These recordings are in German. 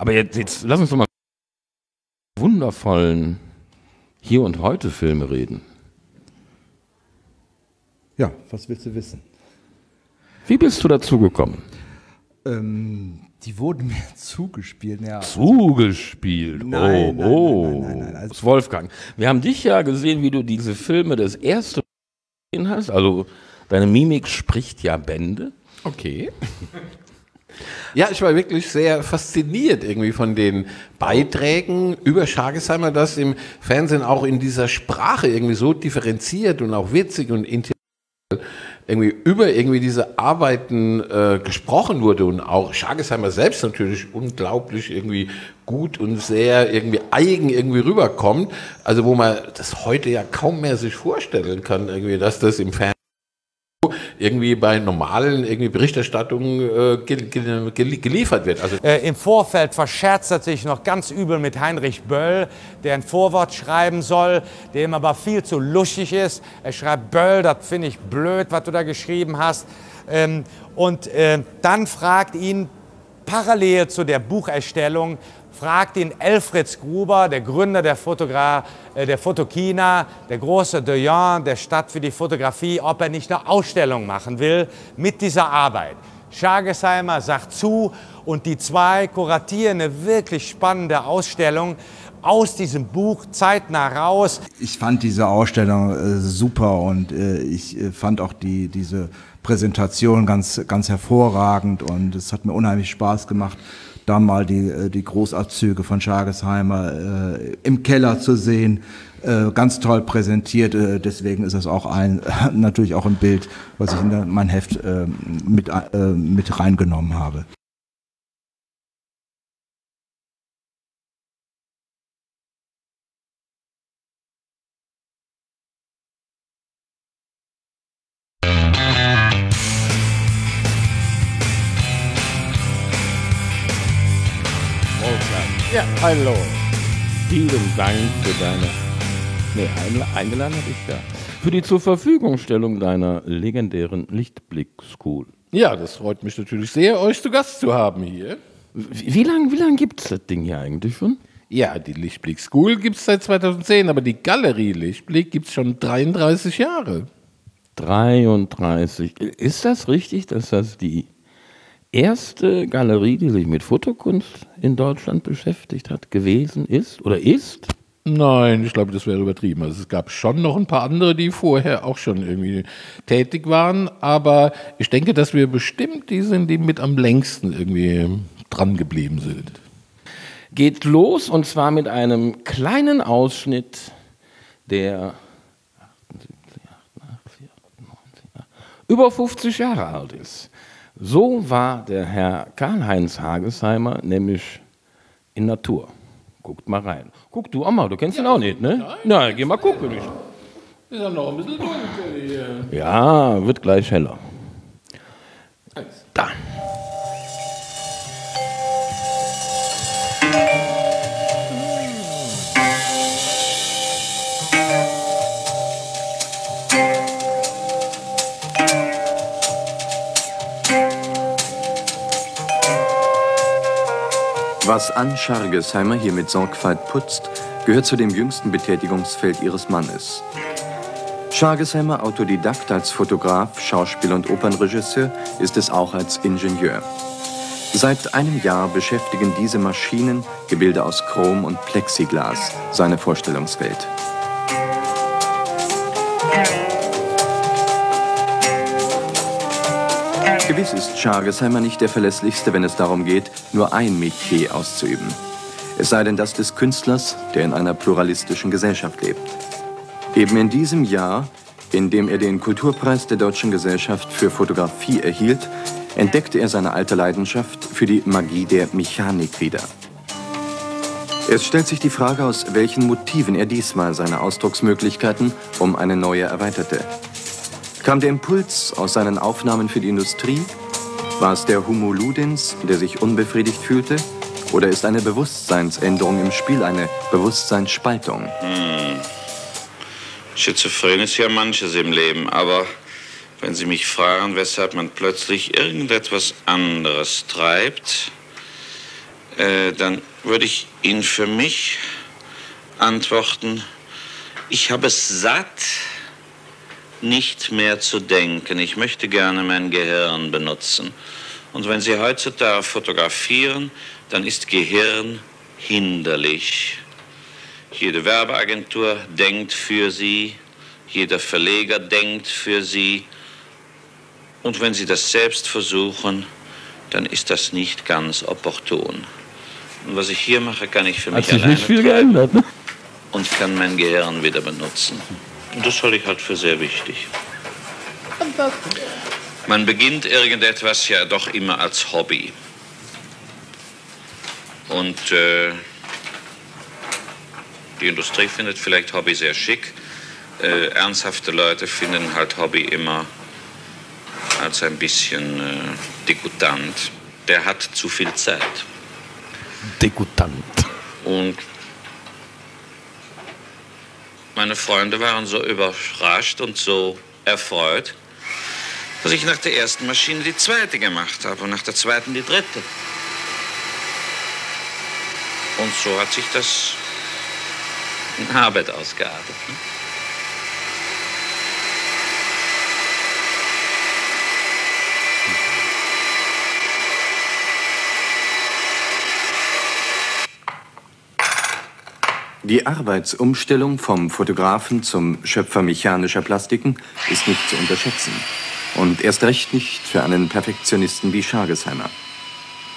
Aber jetzt, jetzt lass uns doch mal wundervollen Hier- und Heute-Filme reden. Ja, was willst du wissen? Wie bist du dazu gekommen? Ähm, die wurden mir zugespielt. Ja. Zugespielt. Nein, oh, nein, oh. nein, nein, nein, nein. Das ist Wolfgang. Wir haben dich ja gesehen, wie du diese Filme das erste Mal gesehen hast. Also deine Mimik spricht ja Bände. Okay. Ja, ich war wirklich sehr fasziniert irgendwie von den Beiträgen über Schargesheimer, dass im Fernsehen auch in dieser Sprache irgendwie so differenziert und auch witzig und intellektuell irgendwie über irgendwie diese Arbeiten äh, gesprochen wurde und auch Schargesheimer selbst natürlich unglaublich irgendwie gut und sehr irgendwie eigen irgendwie rüberkommt. Also wo man das heute ja kaum mehr sich vorstellen kann, irgendwie, dass das im Fernsehen irgendwie bei normalen irgendwie Berichterstattungen äh, gel gel gel geliefert wird. Also Äh, Im Vorfeld verscherzt er sich noch ganz übel mit Heinrich Böll, der ein Vorwort schreiben soll, dem aber viel zu luschig ist. Er schreibt, Böll, das finde ich blöd, was du da geschrieben hast. Ähm, und äh, dann fragt ihn parallel zu der Bucherstellung, fragt ihn Elfritz Gruber, der Gründer der, Fotogra äh, der Fotokina, der große Doyen der Stadt für die Fotografie, ob er nicht eine Ausstellung machen will mit dieser Arbeit. Schargesheimer sagt zu und die zwei kuratieren eine wirklich spannende Ausstellung aus diesem Buch zeitnah raus. Ich fand diese Ausstellung äh, super und äh, ich äh, fand auch die, diese Präsentation ganz, ganz hervorragend und es hat mir unheimlich Spaß gemacht, da mal die, äh, die Großabzüge von Schargesheimer äh, im Keller zu sehen. Äh, ganz toll präsentiert, äh, deswegen ist das auch ein, natürlich auch ein Bild, was ich in mein Heft äh, mit, äh, mit reingenommen habe. Hallo. Vielen Dank für deine. Nee, eingeladen habe ich ja. Für die zur Verfügungstellung deiner legendären Lichtblick School. ja, das freut mich natürlich sehr, euch zu Gast zu haben hier. Wie, wie lange wie lang gibt es das Ding hier eigentlich schon? Ja, die Lichtblick School gibt es seit 2010, aber die Galerie Lichtblick gibt es schon 33 Jahre. 33. Ist das richtig, dass das die erste Galerie, die sich mit Fotokunst in Deutschland beschäftigt hat, gewesen ist oder ist? Nein, ich glaube, das wäre übertrieben. Also es gab schon noch ein paar andere, die vorher auch schon irgendwie tätig waren, aber ich denke, dass wir bestimmt die sind, die mit am längsten irgendwie dran geblieben sind. Geht los und zwar mit einem kleinen Ausschnitt der 78, 88, 89, über 50 Jahre alt ist. So war der Herr Karl-Heinz Hagesheimer nämlich in Natur. Guckt mal rein. Guck du auch mal, du kennst ihn auch nicht, ne? Nein, geh mal gucken. Ist ja noch ein bisschen dunkel hier. Ja, wird gleich heller. Da. Was Ann Schargesheimer hier mit Sorgfalt putzt, gehört zu dem jüngsten Betätigungsfeld ihres Mannes. Schargesheimer, Autodidakt als Fotograf, Schauspiel- und Opernregisseur, ist es auch als Ingenieur. Seit einem Jahr beschäftigen diese Maschinen, Gebilde aus Chrom und Plexiglas, seine Vorstellungswelt. Gewiss ist Schargesheimer nicht der verlässlichste, wenn es darum geht, nur ein Metier auszuüben. Es sei denn das des Künstlers, der in einer pluralistischen Gesellschaft lebt. Eben in diesem Jahr, in dem er den Kulturpreis der Deutschen Gesellschaft für Fotografie erhielt, entdeckte er seine alte Leidenschaft für die Magie der Mechanik wieder. Es stellt sich die Frage, aus welchen Motiven er diesmal seine Ausdrucksmöglichkeiten um eine neue erweiterte. Kam der Impuls aus seinen Aufnahmen für die Industrie? War es der Homo Ludens, der sich unbefriedigt fühlte? Oder ist eine Bewusstseinsänderung im Spiel eine Bewusstseinsspaltung? Schizophren ist ja manches im Leben, aber wenn Sie mich fragen, weshalb man plötzlich irgendetwas anderes treibt, äh, dann würde ich Ihnen für mich antworten, ich habe es satt, nicht mehr zu denken. Ich möchte gerne mein Gehirn benutzen. Und wenn Sie heutzutage fotografieren, dann ist Gehirn hinderlich. Jede Werbeagentur denkt für Sie, jeder Verleger denkt für Sie. Und wenn Sie das selbst versuchen, dann ist das nicht ganz opportun. Und was ich hier mache, kann ich für Hat mich sich alleine nicht viel geändert. Ne? und kann mein Gehirn wieder benutzen. Und das halte ich halt für sehr wichtig. Man beginnt irgendetwas ja doch immer als Hobby. Und äh, die Industrie findet vielleicht Hobby sehr schick. Äh, ernsthafte Leute finden halt Hobby immer als ein bisschen äh, degutant. Der hat zu viel Zeit. Degutant. Und meine Freunde waren so überrascht und so erfreut, dass ich nach der ersten Maschine die zweite gemacht habe und nach der zweiten die dritte. Und so hat sich das in Arbeit ausgeartet. Ne? Die Arbeitsumstellung vom Fotografen zum Schöpfer mechanischer Plastiken ist nicht zu unterschätzen. Und erst recht nicht für einen Perfektionisten wie Schargesheimer.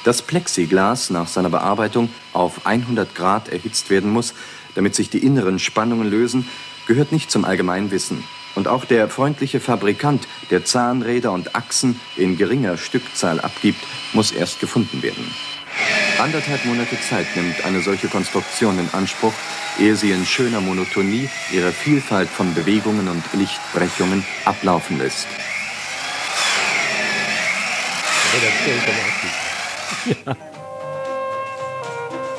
Dass Plexiglas nach seiner Bearbeitung auf 100 Grad erhitzt werden muss, damit sich die inneren Spannungen lösen, gehört nicht zum Allgemeinwissen. Und auch der freundliche Fabrikant, der Zahnräder und Achsen in geringer Stückzahl abgibt, muss erst gefunden werden. Anderthalb Monate Zeit nimmt eine solche Konstruktion in Anspruch, ehe sie in schöner Monotonie ihre Vielfalt von Bewegungen und Lichtbrechungen ablaufen lässt.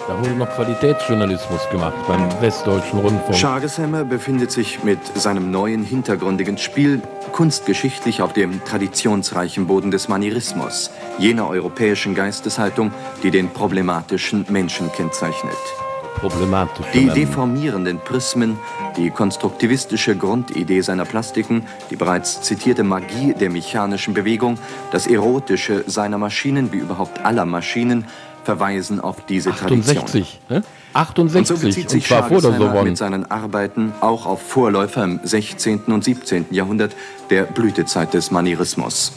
Da wurde noch Qualitätsjournalismus gemacht beim Westdeutschen Rundfunk. Schargesheimer befindet sich mit seinem neuen hintergründigen Spiel kunstgeschichtlich auf dem traditionsreichen Boden des Manierismus, jener europäischen Geisteshaltung, die den problematischen Menschen kennzeichnet. Problematisch. Die deformierenden Prismen, die konstruktivistische Grundidee seiner Plastiken, die bereits zitierte Magie der mechanischen Bewegung, das Erotische seiner Maschinen wie überhaupt aller Maschinen verweisen auf diese Tradition. 68. Ne? Und 68. so bezieht sich und zwar vor der Schargesheimer Sorbonne. mit seinen Arbeiten auch auf Vorläufer im 16. und 17. Jahrhundert der Blütezeit des Manierismus.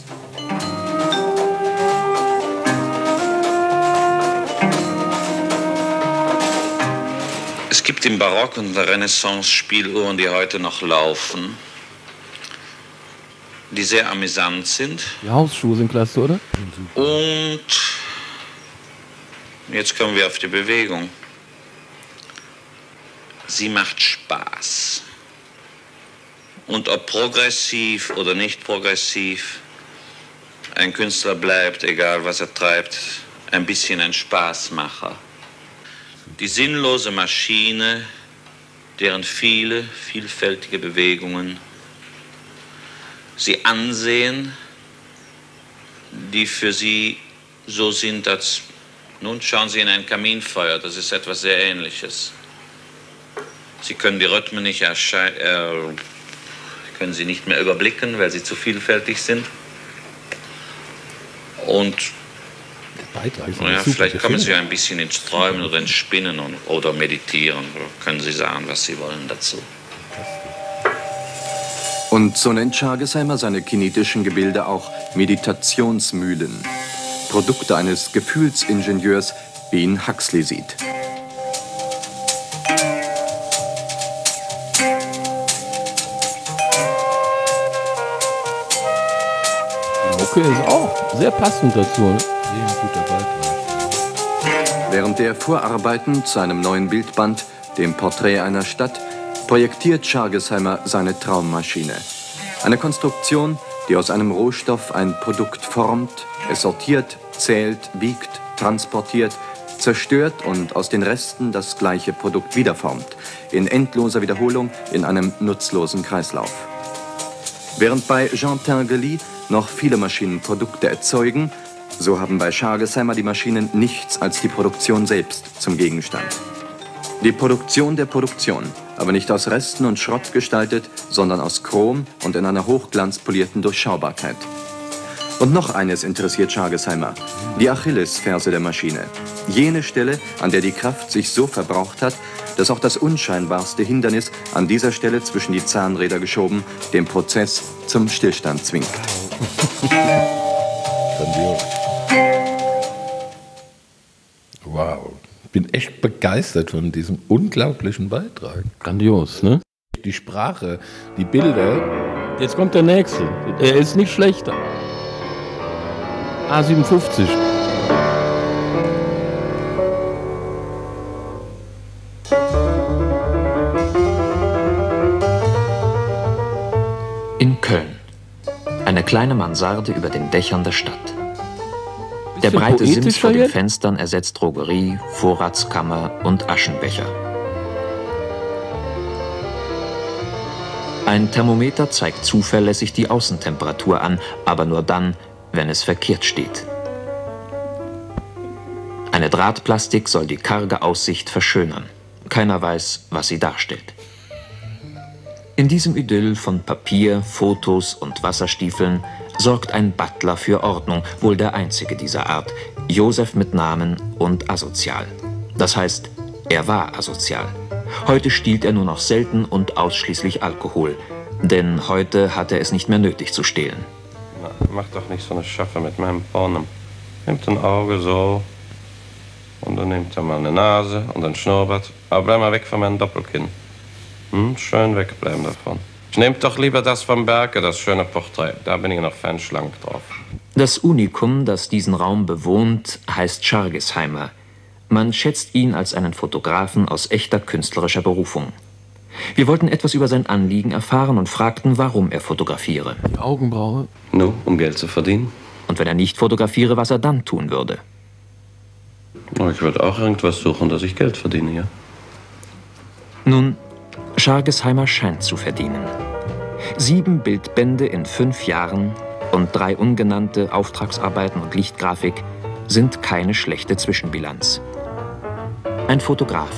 Es gibt im Barock und der Renaissance Spieluhren, die heute noch laufen, die sehr amüsant sind. Die Hausschuhe sind klasse, oder? Und jetzt kommen wir auf die Bewegung. Sie macht Spaß. Und ob progressiv oder nicht progressiv, ein Künstler bleibt, egal was er treibt, ein bisschen ein Spaßmacher. Die sinnlose Maschine, deren viele, vielfältige Bewegungen sie ansehen, die für sie so sind, als nun schauen sie in ein Kaminfeuer, das ist etwas sehr Ähnliches. Sie können die Rhythmen nicht erschei- äh, können sie nicht mehr überblicken, weil sie zu vielfältig sind. Und super vielleicht kommen Sie ein bisschen ins Träumen oder ins Spinnen und, oder Meditieren. Oder können Sie sagen, was Sie wollen dazu. Und so nennt Schargesheimer seine kinetischen Gebilde auch Meditationsmühlen. Produkte eines Gefühlsingenieurs, wie ihn Huxley sieht. Mucke ist auch sehr passend dazu. Ne? Während der Vorarbeiten zu einem neuen Bildband, dem Porträt einer Stadt, projektiert Schargesheimer seine Traummaschine. Eine Konstruktion, die aus einem Rohstoff ein Produkt formt, es sortiert, zählt, wiegt, transportiert, zerstört und aus den Resten das gleiche Produkt wiederformt, in endloser Wiederholung in einem nutzlosen Kreislauf. Während bei Jean Tinguely noch viele Maschinen Produkte erzeugen, So haben bei Schargesheimer die Maschinen nichts als die Produktion selbst zum Gegenstand. Die Produktion der Produktion, aber nicht aus Resten und Schrott gestaltet, sondern aus Chrom und in einer hochglanzpolierten Durchschaubarkeit. Und noch eines interessiert Schargesheimer, die Achillesferse der Maschine. Jene Stelle, an der die Kraft sich so verbraucht hat, dass auch das unscheinbarste Hindernis an dieser Stelle zwischen die Zahnräder geschoben den Prozess zum Stillstand zwingt. Wow. Ich bin echt begeistert von diesem unglaublichen Beitrag. Grandios, ne? Die Sprache, die Bilder. Jetzt kommt der nächste. Er ist nicht schlechter. A57. In Köln. Eine kleine Mansarde über den Dächern der Stadt. Der breite Sims vor den? Fenstern ersetzt Drogerie, Vorratskammer und Aschenbecher. Ein Thermometer zeigt zuverlässig die Außentemperatur an, aber nur dann, wenn es verkehrt steht. Eine Drahtplastik soll die karge Aussicht verschönern. Keiner weiß, was sie darstellt. In diesem Idyll von Papier, Fotos und Wasserstiefeln sorgt ein Butler für Ordnung, wohl der einzige dieser Art, Josef mit Namen und asozial. Das heißt, er war asozial. Heute stiehlt er nur noch selten und ausschließlich Alkohol, denn heute hat er es nicht mehr nötig zu stehlen. Mach doch nicht so eine Schaffe mit meinem Pornem. Nimmt ein Auge so. Und dann nimmt er mal eine Nase und ein Schnurrbart. Aber bleib mal weg von meinem Doppelkinn. Hm, schön wegbleiben davon. Nehmt doch lieber das vom Berge, das schöne Porträt. Da bin ich noch fanschlank drauf. Das Unikum, das diesen Raum bewohnt, heißt Schargesheimer. Man schätzt ihn als einen Fotografen aus echter künstlerischer Berufung. Wir wollten etwas über sein Anliegen erfahren und fragten, warum er fotografiere. Die Augenbraue. Nur, um Geld zu verdienen? Und wenn er nicht fotografiere, was er dann tun würde. Oh, ich würde auch irgendwas suchen, dass ich Geld verdiene, ja? Nun, Schargesheimer scheint zu verdienen. Sieben Bildbände in fünf Jahren und drei ungenannte Auftragsarbeiten und Lichtgrafik sind keine schlechte Zwischenbilanz. Ein Fotograf,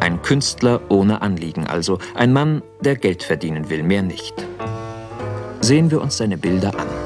ein Künstler ohne Anliegen, also ein Mann, der Geld verdienen will, mehr nicht. Sehen wir uns seine Bilder an.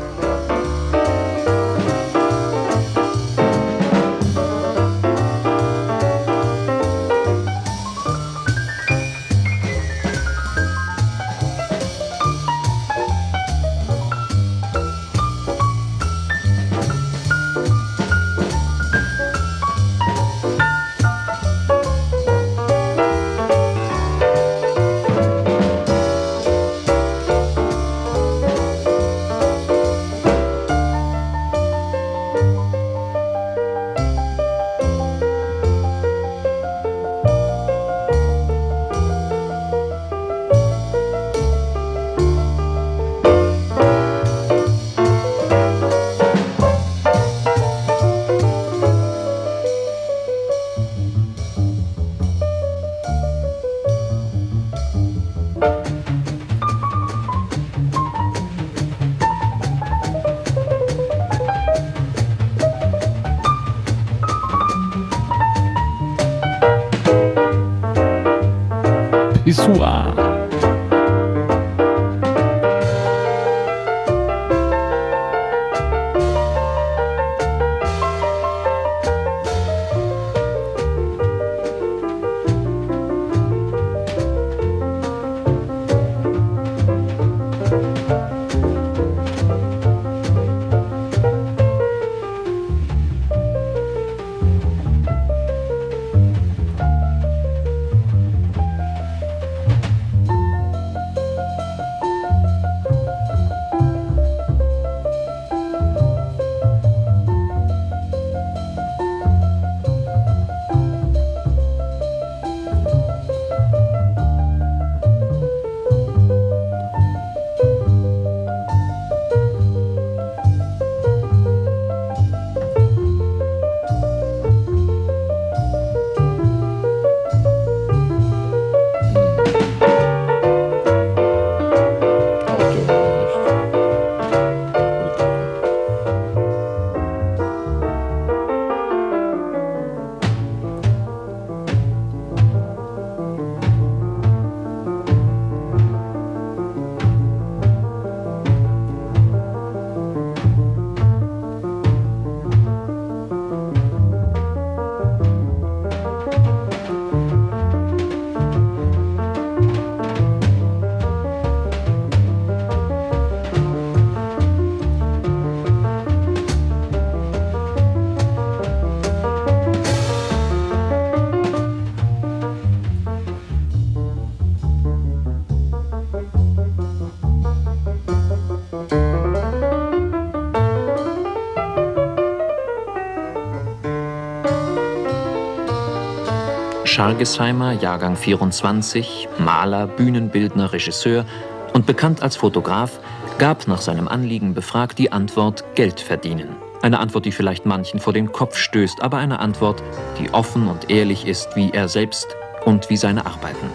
Schargesheimer, Jahrgang 24, Maler, Bühnenbildner, Regisseur und bekannt als Fotograf, gab nach seinem Anliegen befragt die Antwort Geld verdienen. Eine Antwort, die vielleicht manchen vor den Kopf stößt, aber eine Antwort, die offen und ehrlich ist wie er selbst und wie seine Arbeiten.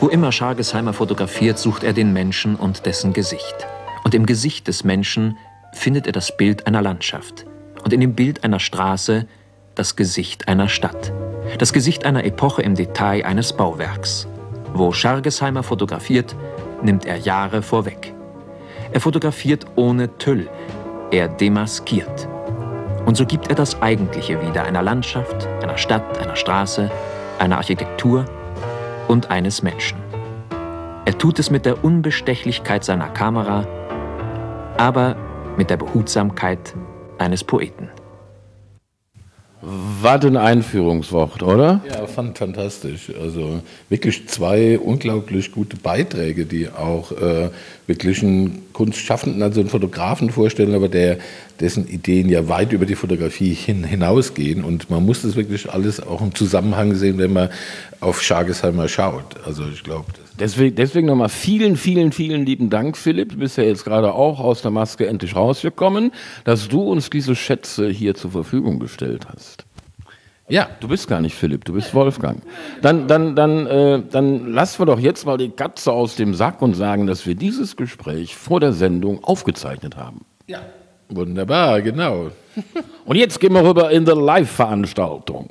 Wo immer Schargesheimer fotografiert, sucht er den Menschen und dessen Gesicht. Und im Gesicht des Menschen findet er das Bild einer Landschaft. Und in dem Bild einer Straße das Gesicht einer Stadt. Das Gesicht einer Epoche im Detail eines Bauwerks. Wo Schargesheimer fotografiert, nimmt er Jahre vorweg. Er fotografiert ohne Tüll. Er demaskiert. Und so gibt er das Eigentliche wieder einer Landschaft, einer Stadt, einer Straße, einer Architektur und eines Menschen. Er tut es mit der Unbestechlichkeit seiner Kamera, aber mit der Behutsamkeit eines Poeten. Was ein Einführungswort, oder? Ja, fand fantastisch. Also wirklich zwei unglaublich gute Beiträge, die auch äh, wirklich einen Kunstschaffenden, also einen Fotografen vorstellen, aber der, dessen Ideen ja weit über die Fotografie hin, hinausgehen. Und man muss das wirklich alles auch im Zusammenhang sehen, wenn man auf Schargesheimer schaut. Also ich glaube, Deswegen, deswegen nochmal vielen, vielen, vielen lieben Dank, Philipp. Du bist ja jetzt gerade auch aus der Maske endlich rausgekommen, dass du uns diese Schätze hier zur Verfügung gestellt hast. Ja, du bist gar nicht Philipp, du bist Wolfgang. Dann, dann, dann, äh, dann lassen wir doch jetzt mal die Katze aus dem Sack und sagen, dass wir dieses Gespräch vor der Sendung aufgezeichnet haben. Ja. Wunderbar, genau. Und jetzt gehen wir rüber in die Live-Veranstaltung.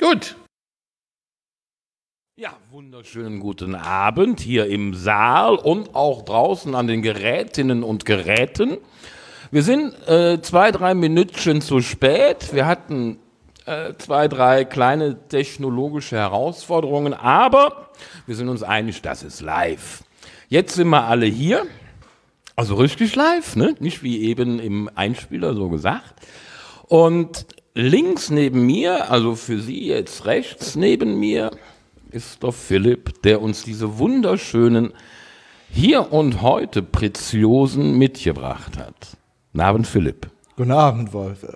Gut. Wunderschönen guten Abend hier im Saal und auch draußen an den Gerätinnen und Geräten. Wir sind äh, zwei, drei Minütchen zu spät. Wir hatten äh, zwei, drei kleine technologische Herausforderungen, aber wir sind uns einig, das ist live. Jetzt sind wir alle hier, also richtig live, ne? nicht wie eben im Einspieler so gesagt. Und links neben mir, also für Sie jetzt rechts neben mir, ist doch Philipp, der uns diese wunderschönen hier und heute Preziosen mitgebracht hat. Guten Abend, Philipp. Guten Abend, Wolf.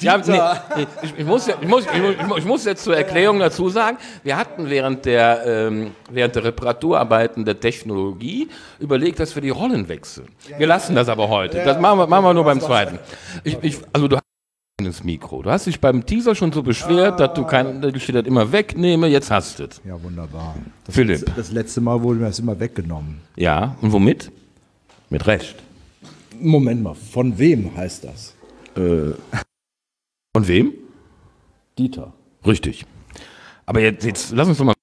Ja, nee, nee, ich, ich, muss, ich, muss, ich, muss, ich muss jetzt zur Erklärung dazu sagen, wir hatten während der, ähm, während der Reparaturarbeiten der Technologie überlegt, dass wir die Rollen wechseln. Wir lassen das aber heute. Das machen wir, machen wir nur beim zweiten. Also du ins Mikro. Du hast dich beim Teaser schon so beschwert, dass du kein, dass ich das immer wegnehme. Jetzt hast du es. Ja, wunderbar. Das Philipp. Letzte, das letzte Mal wurde mir das immer weggenommen. Ja, und womit? Mit Recht. Moment mal, von wem heißt das? Äh, von wem? Dieter. Richtig. Aber jetzt, jetzt lass uns doch mal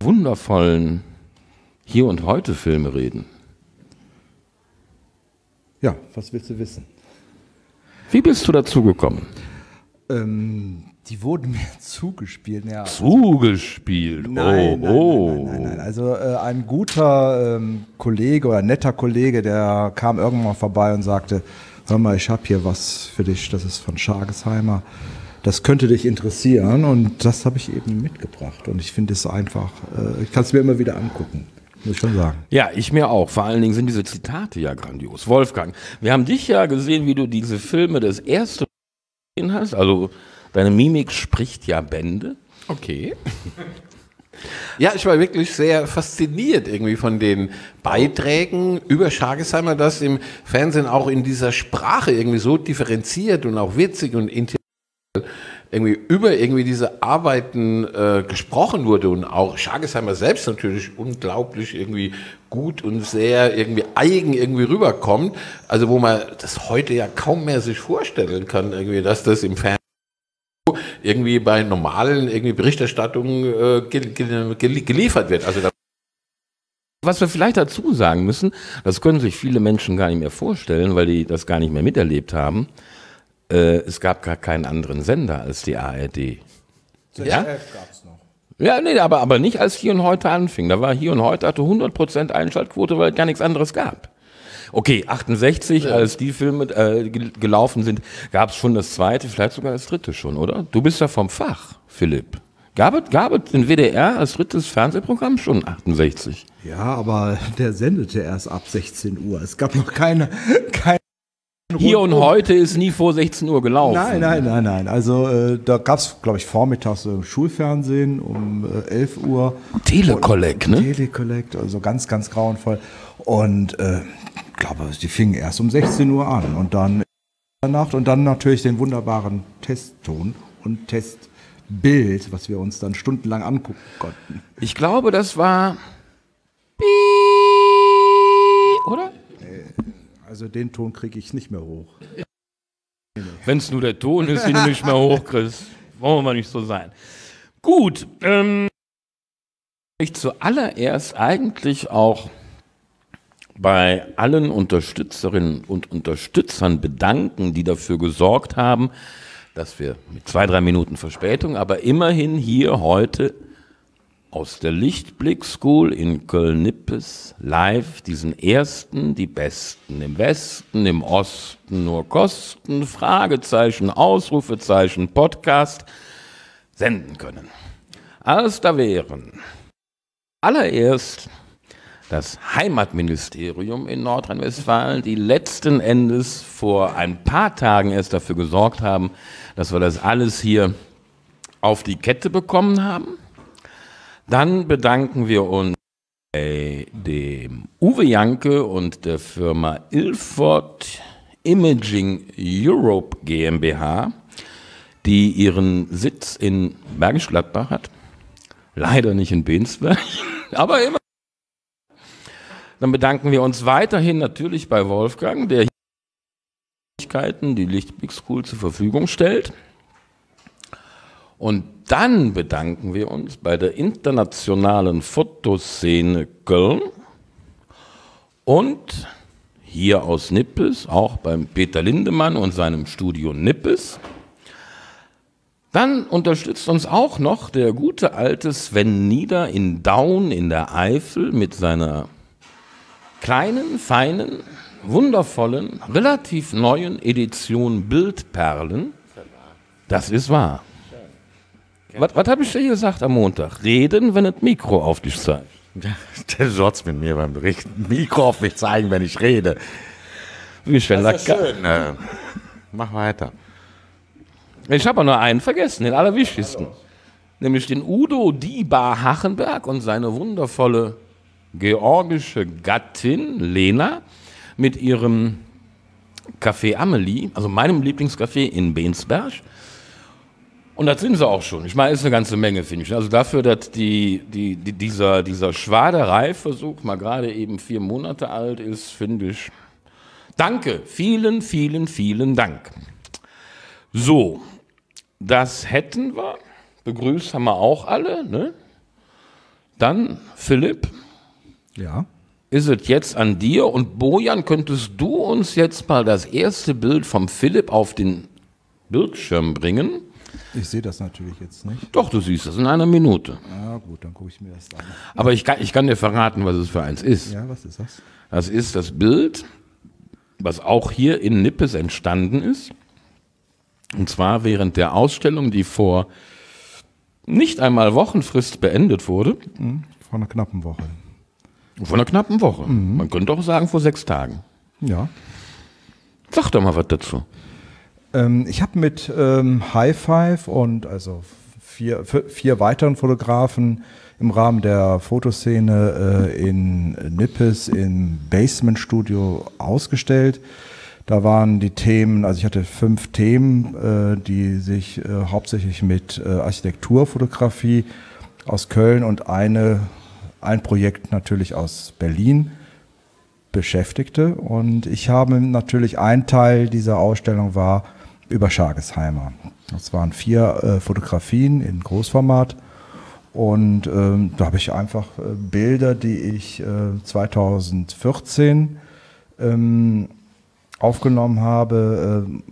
wundervollen Hier und Heute Filme reden. Ja, was willst du wissen? Wie bist du dazu gekommen? Ähm, die wurden mir zugespielt. Ja. Zugespielt. Nein, oh, nein, oh. nein, nein, nein. Also äh, ein guter ähm, Kollege oder netter Kollege, der kam irgendwann mal vorbei und sagte, hör mal, ich habe hier was für dich, das ist von Schargesheimer. Das könnte dich interessieren und das habe ich eben mitgebracht. Und ich finde es einfach, äh, ich kann es mir immer wieder angucken, muss ich schon sagen. Ja, ich mir auch. Vor allen Dingen sind diese Zitate ja grandios. Wolfgang, wir haben dich ja gesehen, wie du diese Filme das erste Mal gesehen hast. Also deine Mimik spricht ja Bände. Okay. Ja, ich war wirklich sehr fasziniert irgendwie von den Beiträgen über Schargesheimer, dass im Fernsehen auch in dieser Sprache irgendwie so differenziert und auch witzig und intellektuell irgendwie über irgendwie diese Arbeiten äh, gesprochen wurde und auch Schargesheimer selbst natürlich unglaublich irgendwie gut und sehr irgendwie eigen irgendwie rüberkommt. Also wo man das heute ja kaum mehr sich vorstellen kann, irgendwie, dass das im Fernsehen irgendwie bei normalen irgendwie Berichterstattungen äh, gel gel geliefert wird. Also Was wir vielleicht dazu sagen müssen, das können sich viele Menschen gar nicht mehr vorstellen, weil die das gar nicht mehr miterlebt haben. Äh, es gab gar keinen anderen Sender als die ARD. Ja? gab's noch. Ja, nee, aber, aber nicht als Hier und Heute anfing. Da war Hier und Heute hatte 100% Einschaltquote, weil es gar nichts anderes gab. Okay, 68, ja. als die Filme äh, gelaufen sind, gab es schon das zweite, vielleicht sogar das dritte schon, oder? Du bist ja vom Fach, Philipp. Gab es, gab es den WDR als drittes Fernsehprogramm schon 68? Ja, aber der sendete erst ab 16 Uhr. Es gab noch keine, keine Hier und heute ist nie vor 16 Uhr gelaufen. Nein, nein, nein, nein. Also äh, da gab es, glaube ich, vormittags äh, Schulfernsehen um äh, 11 Uhr. Telekollekt, ne? Telekollekt, also ganz, ganz grauenvoll. Und äh, ich glaube, die fingen erst um 16 Uhr an und dann Nacht und dann natürlich den wunderbaren Testton und Testbild, was wir uns dann stundenlang angucken konnten. Ich glaube, das war. Oder? Also den Ton kriege ich nicht mehr hoch. Wenn es nur der Ton ist, den du nicht mehr hochkriegst. Wollen wir nicht so sein. Gut. Ähm, ich zuallererst eigentlich auch bei allen Unterstützerinnen und Unterstützern bedanken, die dafür gesorgt haben, dass wir mit zwei, drei Minuten Verspätung, aber immerhin hier heute aus der Lichtblick School in Köln-Nippes live diesen ersten, die Besten im Westen, im Osten nur Kosten, Fragezeichen, Ausrufezeichen, Podcast senden können. Als da wären allererst das Heimatministerium in Nordrhein-Westfalen, die letzten Endes vor ein paar Tagen erst dafür gesorgt haben, dass wir das alles hier auf die Kette bekommen haben. Dann bedanken wir uns bei dem Uwe Janke und der Firma Ilford Imaging Europe GmbH, die ihren Sitz in Bergisch Gladbach hat. Leider nicht in Bensberg, aber immer. Dann bedanken wir uns weiterhin natürlich bei Wolfgang, der die Lichtblick School zur Verfügung stellt. Und dann bedanken wir uns bei der internationalen Fotoszene Köln und hier aus Nippes, auch beim Peter Lindemann und seinem Studio Nippes. Dann unterstützt uns auch noch der gute alte Sven Nieder in Daun in der Eifel mit seiner kleinen, feinen, wundervollen, relativ neuen Edition Bildperlen. Das ist wahr. Was, was habe ich dir gesagt am Montag? Reden, wenn das Mikro auf dich zeigt. Der sorgt mit mir beim Bericht. Mikro auf mich zeigen, wenn ich rede. Wie schön Das ist ja schön. Äh, mach weiter. Ich habe nur einen vergessen, den allerwichtigsten. Nämlich den Udo Diebar Hachenberg und seine wundervolle georgische Gattin Lena mit ihrem Café Amelie, also meinem Lieblingscafé in Bensberg. Und das sind sie auch schon. Ich meine, ist eine ganze Menge, finde ich. Also dafür, dass die, die, die, dieser, dieser Schwadereiversuch mal gerade eben vier Monate alt ist, finde ich. Danke, vielen, vielen, vielen Dank. So, das hätten wir. Begrüßt haben wir auch alle. Ne? Dann, Philipp, Ja. ist es jetzt an dir. Und Bojan, könntest du uns jetzt mal das erste Bild vom Philipp auf den Bildschirm bringen? Ich sehe das natürlich jetzt nicht. Doch, du siehst das in einer Minute. Ja gut, dann gucke ich mir das an. Aber ich kann, ich kann dir verraten, was es für eins ist. Ja, was ist das? Das ist das Bild, was auch hier in Nippes entstanden ist. Und zwar während der Ausstellung, die vor nicht einmal Wochenfrist beendet wurde. Vor einer knappen Woche. Vor einer knappen Woche. Man könnte auch sagen vor sechs Tagen. Ja. Sag doch mal was dazu. Ähm, ich habe mit ähm, High Five und also vier, vier, weiteren Fotografen im Rahmen der Fotoszene äh, in Nippes im Basement Studio ausgestellt. Da waren die Themen, also ich hatte fünf Themen, äh, die sich äh, hauptsächlich mit äh, Architekturfotografie aus Köln und eine, ein Projekt natürlich aus Berlin beschäftigte. Und ich habe natürlich ein Teil dieser Ausstellung war über Schargesheimer. Das waren vier äh, Fotografien in Großformat. Und ähm, da habe ich einfach äh, Bilder, die ich äh, 2014 ähm, aufgenommen habe. Ähm,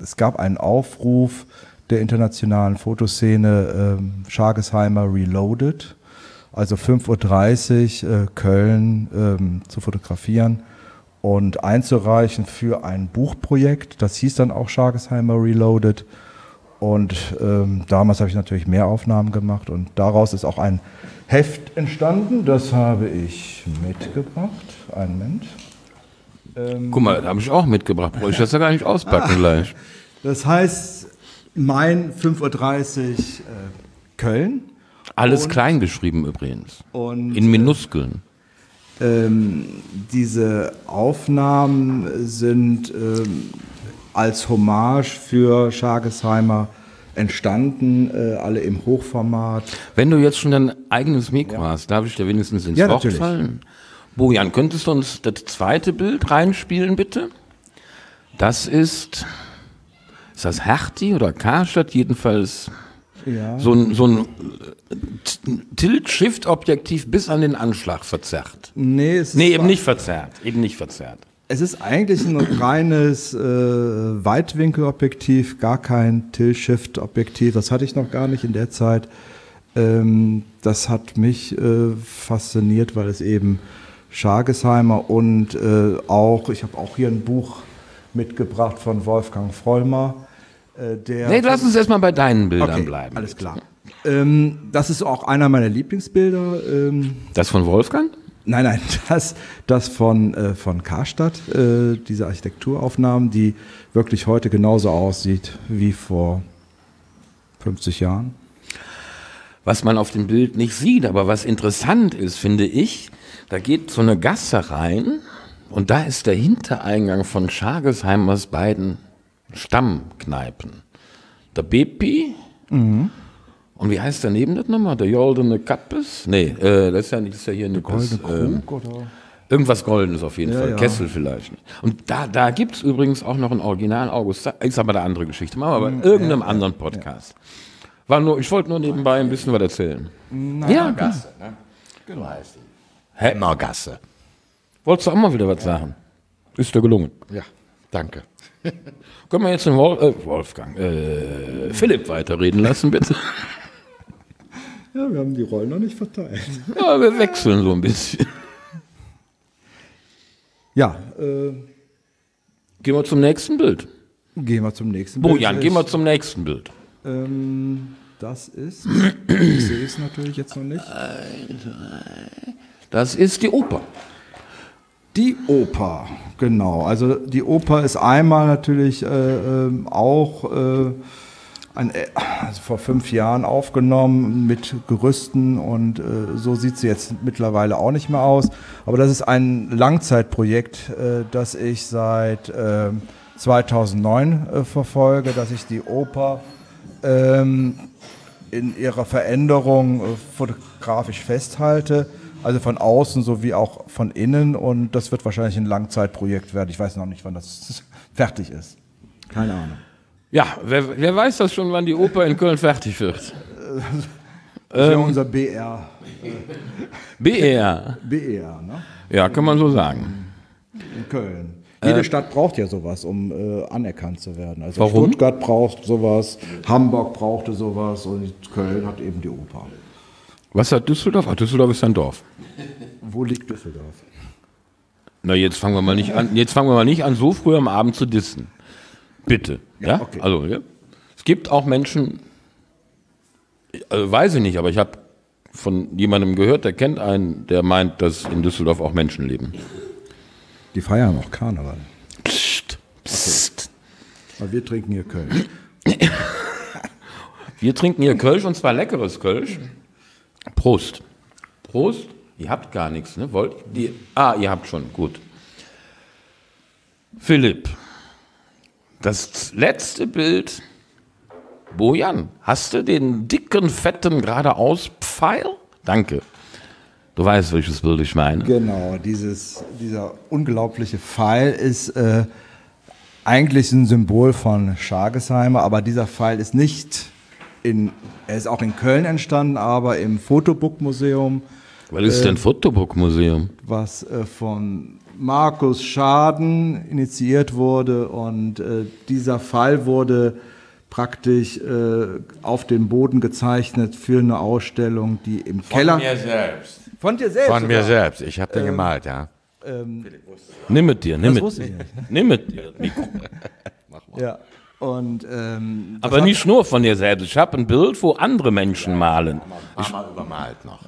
es gab einen Aufruf der internationalen Fotoszene ähm, Schargesheimer Reloaded, also 5.30 Uhr äh, Köln ähm, zu fotografieren und einzureichen für ein Buchprojekt. Das hieß dann auch Schargesheimer Reloaded. Und ähm, damals habe ich natürlich mehr Aufnahmen gemacht und daraus ist auch ein Heft entstanden. Das habe ich mitgebracht. Einen Moment. Guck mal, da habe ich auch mitgebracht. Brauche ich das ja gar nicht auspacken gleich. Das heißt, Main 5.30 Uhr äh, Köln. Alles Und- klein geschrieben übrigens. Und In Minuskeln. Ähm, diese Aufnahmen sind ähm, als Hommage für Schargesheimer entstanden, äh, alle im Hochformat. Wenn du jetzt schon dein eigenes Mikro hast, darf ich dir wenigstens ins Ja, Wort natürlich. fallen? Bojan, könntest du uns das zweite Bild reinspielen, bitte? Das ist, ist das Hertie oder Karstadt? Jedenfalls Ja. so ein, so ein äh, Tilt-Shift-Objektiv bis an den Anschlag verzerrt. Nee, es ist Nee, eben nicht verzerrt. Eben nicht verzerrt. Es ist eigentlich ein reines äh, Weitwinkelobjektiv, gar kein Tilt-Shift-Objektiv. Das hatte ich noch gar nicht in der Zeit. Ähm, das hat mich äh, fasziniert, weil es eben Schargesheimer und äh, auch, ich habe auch hier ein Buch mitgebracht von Wolfgang Vollmer. Äh, der Nee, lass uns erstmal bei deinen Bildern okay, bleiben. Alles klar. Ähm, das ist auch einer meiner Lieblingsbilder. Ähm, Das von Wolfgang? Nein, nein, das, das von, äh, von Karstadt, äh, diese Architekturaufnahmen, die wirklich heute genauso aussieht wie vor 50 Jahren. was man auf dem Bild nicht sieht, aber was interessant ist, finde ich, da geht so eine Gasse rein und da ist der Hintereingang von Schargesheimers beiden Stammkneipen. Der Bepi und wie heißt daneben das nochmal? Der Goldene Kappes? Nee, äh, das ist ja nicht, das ist ja hier eine ähm, Irgendwas Goldenes auf jeden Ja, Fall. ja. Kessel vielleicht. Und da, da gibt es übrigens auch noch ein Original August. Ist aber eine andere Geschichte. Machen wir aber in irgendeinem anderen Podcast. War nur, ich wollte nur nebenbei ein bisschen was erzählen. ja, Gasse, ne? Genau heißt die. Hä? Hämmergasse. Wolltest du auch mal wieder was sagen? Ist dir gelungen. Ja, danke. Können wir jetzt den Wolf, äh, Wolfgang, äh, Philipp weiterreden lassen, bitte? Ja, wir haben die Rollen noch nicht verteilt. Ja, wir wechseln so ein bisschen. Ja, äh, Gehen wir zum nächsten Bild. gehen wir zum nächsten Bild. Bojan, gehen wir zum nächsten Bild. Ähm, das ist, ich sehe es natürlich jetzt noch nicht. Das ist die Oper. Die Oper, genau. Also die Oper ist einmal natürlich äh, ähm, auch äh, ein, äh, also vor fünf Jahren aufgenommen mit Gerüsten und äh, so sieht sie jetzt mittlerweile auch nicht mehr aus. Aber das ist ein Langzeitprojekt, äh, das ich seit äh, 2009 äh, verfolge, dass ich die Oper ähm, in ihrer Veränderung fotografisch festhalte. Also von außen sowie auch von innen. Und das wird wahrscheinlich ein Langzeitprojekt werden. Ich weiß noch nicht, wann das fertig ist. Keine Ahnung. Ja, wer, wer weiß das schon, wann die Oper in Köln fertig wird? Das ist ja unser BR. BR. BR, ne? Ja, kann man so sagen. In Köln. Jede Stadt braucht ja sowas, um äh, anerkannt zu werden. Also Warum? Stuttgart braucht sowas, Hamburg brauchte sowas und Köln hat eben die Oper. Was hat Düsseldorf? Ach, Düsseldorf ist ein Dorf. Wo liegt Düsseldorf? Na, jetzt fangen wir mal nicht an, jetzt fangen wir mal nicht an, so früh am Abend zu dissen. Bitte. Ja, okay. Also, ja. Es gibt auch Menschen, also weiß ich nicht, aber ich habe von jemandem gehört, der kennt einen, der meint, dass in Düsseldorf auch Menschen leben. Die feiern auch Karneval. Psst, psst. Aber wir trinken hier Köln. Wir trinken hier Kölsch und zwar leckeres Kölsch. Prost. Prost. Ihr habt gar nichts, ne? Wollt die? Ah, ihr habt schon. Gut. Philipp, das letzte Bild. Bojan, hast du den dicken, fetten geradeaus-Pfeil? Danke. Du weißt, welches Bild ich meine. Genau, dieses, dieser unglaubliche Pfeil ist äh, eigentlich ein Symbol von Schargesheimer, aber dieser Pfeil ist nicht in, er ist auch in Köln entstanden, aber im Fotobook-Museum, Was ist denn Fotobook-Museum? was äh, von Markus Schaden initiiert wurde und äh, dieser Pfeil wurde praktisch äh, auf dem Boden gezeichnet für eine Ausstellung, die im Keller... Von mir selbst. Von dir selbst? Von mir sogar. selbst. Ich habe den gemalt, ja. Nimm mit dir, nimm Das mit dir. ich. Nimm mit dir. Mikro. Ja. Und ähm, Aber nicht nur von dir selbst. Ich habe ein Bild, wo andere Menschen malen. Mama übermalt noch.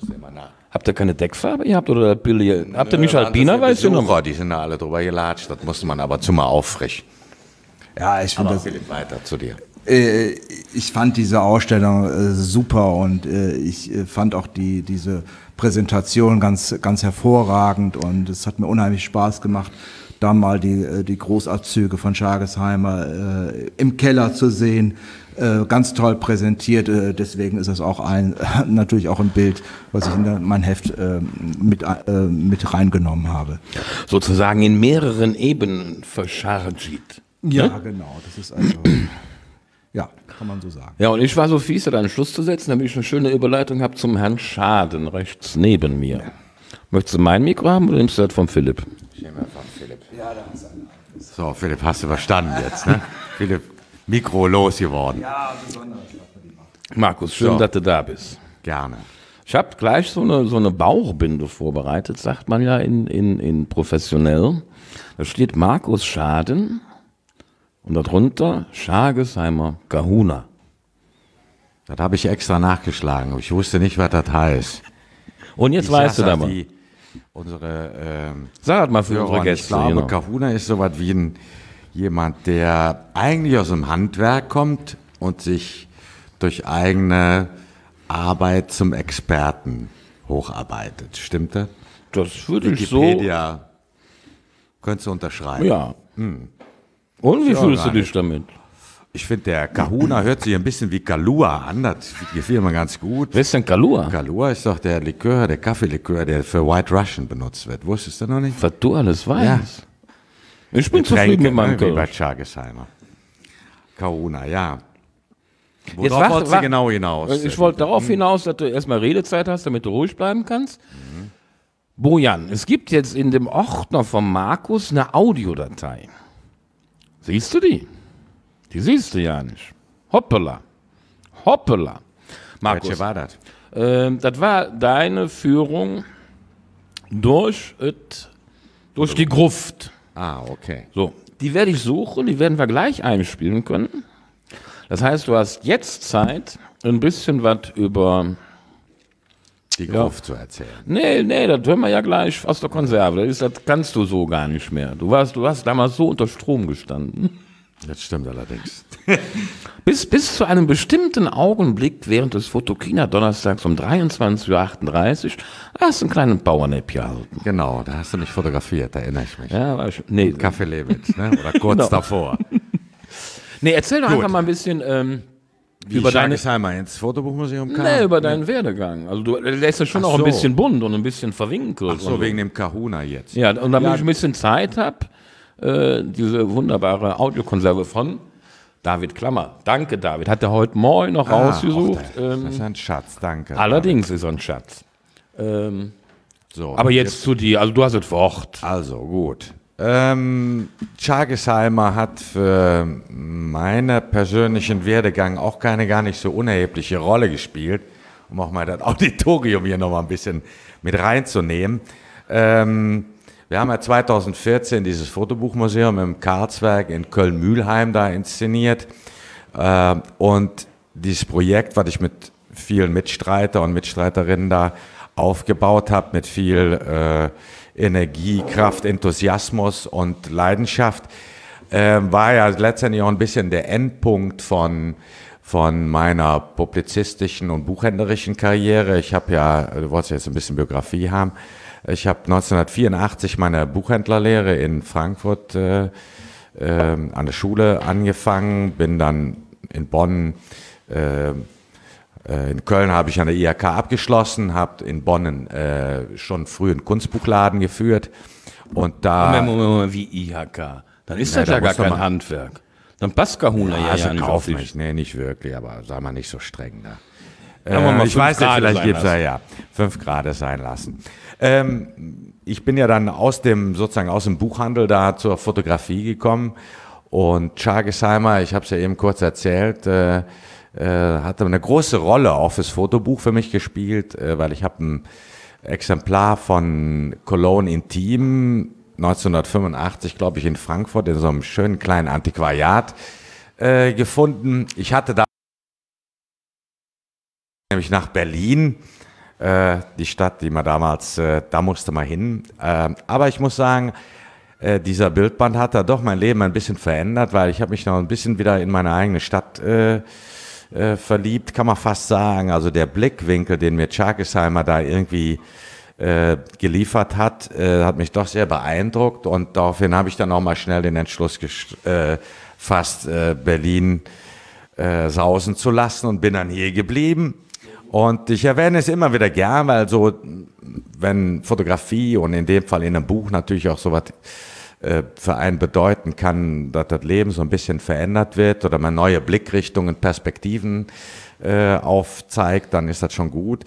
Muss immer nach. Habt ihr keine Deckfarbe gehabt oder billige? Habt ihr nicht Alpina weiß Besucher, genommen? die sind alle drüber gelatscht. Das musste man aber zumal auffrischen. Ja, ich finde das. Philipp, weiter zu dir. Äh, ich fand diese Ausstellung äh, super und äh, ich äh, fand auch die, diese Präsentation ganz, ganz hervorragend und es hat mir unheimlich Spaß gemacht, da mal die, die Großabzüge von Schargesheimer im Keller zu sehen. Äh, ganz toll präsentiert, äh, deswegen ist es auch ein, natürlich auch ein Bild, was ich in mein Heft äh, mit, äh, mit reingenommen habe. Sozusagen in mehreren Ebenen verschargiert. Ja, genau, das ist also, ja, kann man so sagen. Ja, und ich war so fies, da einen Schluss zu setzen, damit ich eine schöne Überleitung habe zum Herrn Schaden, rechts neben mir. Möchtest du mein Mikro haben oder nimmst du das von Philipp? So, Philipp, hast du verstanden jetzt, ne? Philipp, Mikro losgeworden. Markus, schön, So. dass du da bist. Gerne. Ich habe gleich so eine, so eine Bauchbinde vorbereitet, sagt man ja in, in, in professionell. Da steht Markus Schaden und darunter Schagesheimer Kahuna. Das habe ich extra nachgeschlagen. Ich wusste nicht, was das heißt. Und jetzt Ich weißt du da das, mal. die- Unsere ähm, Sag das mal für Hörer, unsere Gäste. Ich glaube, genau. Kahuna ist sowas wie ein, jemand, der eigentlich aus dem Handwerk kommt und sich durch eigene Arbeit zum Experten hocharbeitet. Stimmt das? Das würde ich so. Wikipedia könntest du unterschreiben. Ja. Und wie Ja, fühlst du dich damit? Ich finde, der Kahuna hört sich ein bisschen wie Kalua an. Das gefiel mir ganz gut. Wer ist denn Kalua? Kalua ist doch der Likör, der Kaffeelikör, der für White Russian benutzt wird. Wusstest du noch nicht? Was du alles weißt. Ich bin Getränke, zufrieden mit meinem ne, wie bei Kölsch. Chagesheimer. Kahuna, ja. Jetzt Worauf warte, wolltest du genau hinaus? Ich wollte darauf hinaus, dass du erstmal Redezeit hast, damit du ruhig bleiben kannst. Bojan, es gibt jetzt in dem Ordner von Markus eine Audiodatei. Siehst du die? Die siehst du ja nicht. Hoppala. Hoppala. Markus, Welche war das? ähm, das war deine Führung durch, et, durch die Gruft. Ah, okay. So, die werde ich suchen, die werden wir gleich einspielen können. Das heißt, du hast jetzt Zeit, ein bisschen was über. Die Gruft zu erzählen. Nee, nee, das hören wir ja gleich aus der Konserve. Das, ist, das kannst du so gar nicht mehr. Du, warst, du hast damals so unter Strom gestanden. Das stimmt allerdings. Bis, bis zu einem bestimmten Augenblick während des Fotokina Donnerstags um 23.38 Uhr hast du einen kleinen Powernap gehalten. Genau, da hast du mich fotografiert, da erinnere ich mich. Ja, war ich, nee, Kaffee Lewitz, ne? oder kurz Genau. davor. nee, erzähl doch Gut. einfach mal ein bisschen ähm, Wie über deine, Chagesheimer ins Fotobuchmuseum kam? Nee, über deinen Werdegang. Also du lässt es schon Ach auch ein so. bisschen bunt und ein bisschen verwinkelt. Ach so, und wegen dem Kahuna jetzt. Ja, und damit ich ein bisschen Zeit habe, äh, diese wunderbare Audiokonserve von David Klammer. Danke, David. Hat er heute Morgen noch Ah, rausgesucht. der- das ähm, ist ein Schatz, danke. allerdings ist er ein Schatz. Ähm, So, aber jetzt zu dir, also du hast es Wort. Also gut. Ähm, Chagesheimer hat für meinen persönlichen Werdegang auch keine gar nicht so unerhebliche Rolle gespielt, um auch mal das Auditorium hier nochmal ein bisschen mit reinzunehmen. Ähm, wir haben ja 2014 dieses Fotobuchmuseum im Karlswerk in Köln-Mühlheim da inszeniert. Äh, und dieses Projekt, was ich mit vielen Mitstreiter und Mitstreiterinnen da aufgebaut habe, mit viel äh, Energie, Kraft, Enthusiasmus und Leidenschaft, äh, war ja letztendlich auch ein bisschen der Endpunkt von, von meiner publizistischen und buchhändlerischen Karriere. Ich habe ja, du wolltest jetzt ein bisschen Biografie haben, ich habe 1984 meine Buchhändlerlehre in Frankfurt äh, ähm, an der Schule angefangen, bin dann in Bonn, äh, äh, in Köln habe ich an der IHK abgeschlossen, habe in Bonn äh, schon früh einen Kunstbuchladen geführt und da Moment, Moment, Moment, wie IHK. Dann ist Ja, das da ja gar kein Handwerk. Dann passt Kahuna ja, also ja nicht auf mich, nee, nicht wirklich, aber sei mal nicht so streng da. Mal Äh, ich weiß nicht, vielleicht gibt es ja, ja fünf Grad sein lassen. Ähm, ich bin ja dann aus dem sozusagen aus dem Buchhandel da zur Fotografie gekommen und Chagesheimer, ich habe es ja eben kurz erzählt, äh, äh, hatte eine große Rolle auch fürs Fotobuch für mich gespielt, äh, weil ich habe ein Exemplar von Cologne Intim 1985, glaube ich, in Frankfurt in so einem schönen kleinen Antiquariat äh, gefunden. Ich hatte da nämlich nach Berlin Äh, die Stadt, die man damals, äh, da musste man hin. Äh, aber ich muss sagen, äh, dieser Bildband hat da doch mein Leben ein bisschen verändert, weil ich habe mich noch ein bisschen wieder in meine eigene Stadt äh, verliebt, kann man fast sagen. Also der Blickwinkel, den mir Charkesheimer da irgendwie geliefert hat, hat mich doch sehr beeindruckt und daraufhin habe ich dann auch mal schnell den Entschluss gefasst, Berlin sausen zu lassen und bin dann hier geblieben. Und ich erwähne es immer wieder gern, weil so, wenn Fotografie und in dem Fall in einem Buch natürlich auch sowas äh, für einen bedeuten kann, dass das Leben so ein bisschen verändert wird oder man neue Blickrichtungen, Perspektiven äh, aufzeigt, dann ist das schon gut.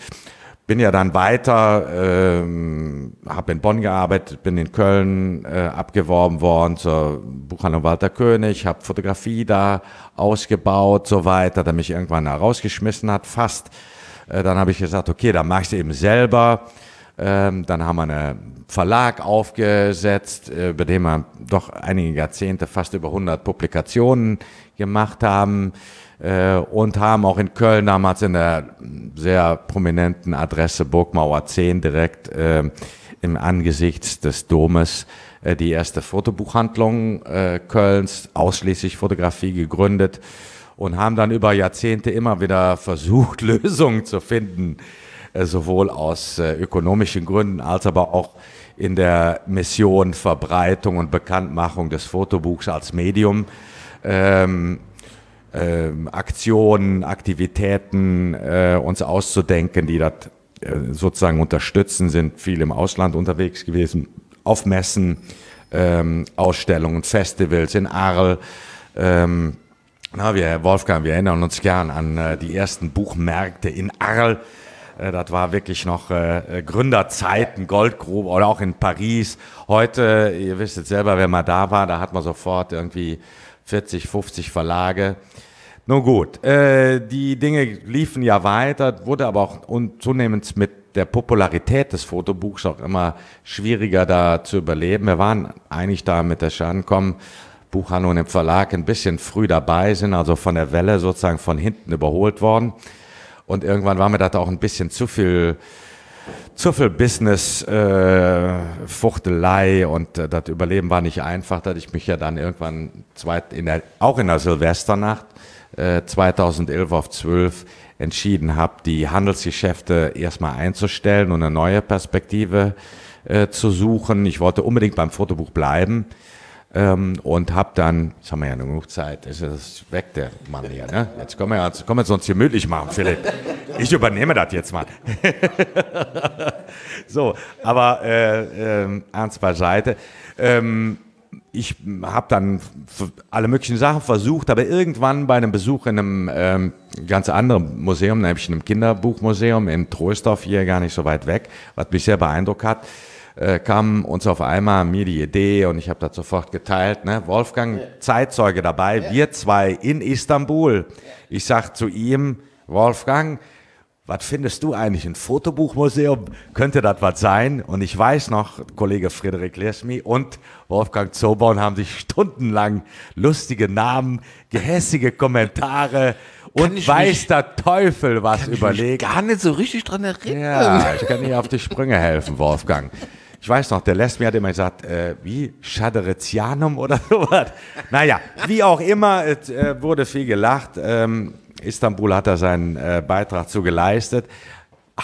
Bin ja dann weiter, ähm, habe in Bonn gearbeitet, bin in Köln äh, abgeworben worden zur Buchhandlung Walter König, habe Fotografie da ausgebaut, so weiter, der mich irgendwann da rausgeschmissen hat, fast. Äh, dann habe ich gesagt, okay, dann mach ich eben selber. Ähm, dann haben wir einen Verlag aufgesetzt, äh, über den wir doch einige Jahrzehnte fast über 100 Publikationen gemacht haben äh, und haben auch in Köln damals in der sehr prominenten Adresse Burgmauer 10 direkt äh, im Angesicht des Domes äh, die erste Fotobuchhandlung äh, Kölns, ausschließlich Fotografie gegründet und haben dann über Jahrzehnte immer wieder versucht, Lösungen zu finden, äh, sowohl aus äh, ökonomischen Gründen als aber auch in der Mission Verbreitung und Bekanntmachung des Fotobuchs als Medium. Ähm, ähm, Aktionen, Aktivitäten äh, uns auszudenken, die das äh, sozusagen unterstützen, sind viel im Ausland unterwegs gewesen, auf Messen, ähm, Ausstellungen, Festivals in Arles. Ähm, na, wir, Wolfgang, wir erinnern uns gern an äh, die ersten Buchmärkte in Arles. Äh, das war wirklich noch äh, Gründerzeiten, Goldgrube oder auch in Paris. Heute, ihr wisst jetzt selber, wenn man da war, da hat man sofort irgendwie 40, 50 Verlage. Nun gut, äh, die Dinge liefen ja weiter, wurde aber auch zunehmend mit der Popularität des Fotobuchs auch immer schwieriger da zu überleben. Wir waren eigentlich da mit der Schankom Buchhandlung im Verlag ein bisschen früh dabei, sind also von der Welle sozusagen von hinten überholt worden. Und irgendwann war mir das auch ein bisschen zu viel, zu viel Business, äh, Fuchtelei und äh, das Überleben war nicht einfach, dass ich mich ja dann irgendwann zweit in der, auch in der Silvesternacht äh, 2011 auf 12 entschieden habe, die Handelsgeschäfte erstmal einzustellen und eine neue Perspektive äh, zu suchen. Ich wollte unbedingt beim Fotobuch bleiben ähm, und habe dann, jetzt haben wir ja noch genug Zeit, ist das weg, der Mann hier, ne? Jetzt können wir, jetzt können wir es uns gemütlich machen, Philipp. Ich übernehme das jetzt mal. so, aber äh, äh, ernst beiseite. Ähm, ich habe dann alle möglichen Sachen versucht, aber irgendwann bei einem Besuch in einem ähm, ganz anderen Museum, nämlich in einem Kinderbuchmuseum in Troisdorf, hier gar nicht so weit weg, was mich sehr beeindruckt hat, äh, kam uns auf einmal mir die Idee und ich habe das sofort geteilt. Ne? Wolfgang, ja. Zeitzeuge dabei, ja. wir zwei in Istanbul. Ja. Ich sag zu ihm, Wolfgang, was findest du eigentlich? Ein Fotobuchmuseum? Könnte das was sein? Und ich weiß noch, Kollege Friedrich Lersmi und Wolfgang Zobaun haben sich stundenlang lustige Namen, gehässige Kommentare und weiß der Teufel was kann überlegt. Ich mich gar nicht so richtig dran erinnern. Ja, ich kann dir auf die Sprünge helfen, Wolfgang. Ich weiß noch, der Lesmi hat immer gesagt, äh, wie Schaderetianum oder sowas. Naja, wie auch immer, es äh, wurde viel gelacht. Ähm, Istanbul hat da seinen äh, Beitrag zu geleistet.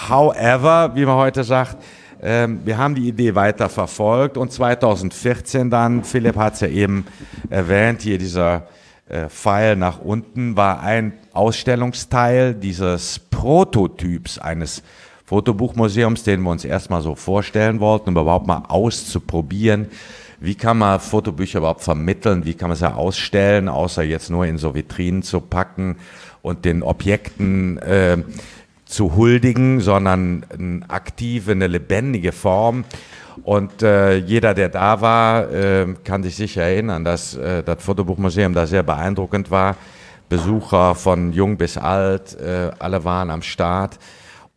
However, wie man heute sagt, ähm, wir haben die Idee weiter verfolgt und 2014 dann, Philipp hat es ja eben erwähnt, hier dieser äh, Pfeil nach unten war ein Ausstellungsteil dieses Prototyps eines Fotobuchmuseums, den wir uns erstmal so vorstellen wollten, um überhaupt mal auszuprobieren, wie kann man Fotobücher überhaupt vermitteln, wie kann man sie ausstellen, außer jetzt nur in so Vitrinen zu packen und den Objekten äh, zu huldigen, sondern eine aktive, eine lebendige Form. Und äh, jeder, der da war, äh, kann sich sicher erinnern, dass äh, das Fotobuchmuseum da sehr beeindruckend war. Besucher von jung bis alt, äh, alle waren am Start.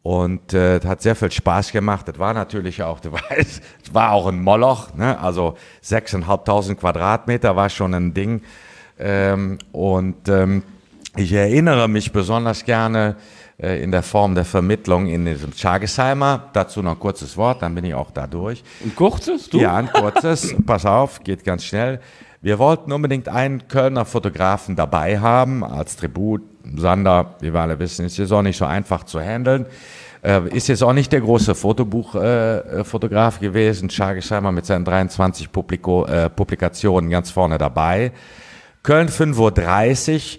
Und äh, hat sehr viel Spaß gemacht. Das war natürlich auch, du weißt, es war auch ein Moloch, ne? also 6.500 Quadratmeter war schon ein Ding. Ähm, und ähm, ich erinnere mich besonders gerne äh, in der Form der Vermittlung in diesem Chagesheimer. Dazu noch ein kurzes Wort, dann bin ich auch da durch. Ein kurzes, du? Ja, ein kurzes. Pass auf, geht ganz schnell. Wir wollten unbedingt einen Kölner Fotografen dabei haben als Tribut. Sander, wie wir alle wissen, ist jetzt auch nicht so einfach zu handeln. Äh, ist jetzt auch nicht der große Fotobuchfotograf äh, gewesen. Schagesheimer mit seinen 23 Publiko, äh, Publikationen ganz vorne dabei. Köln 5.30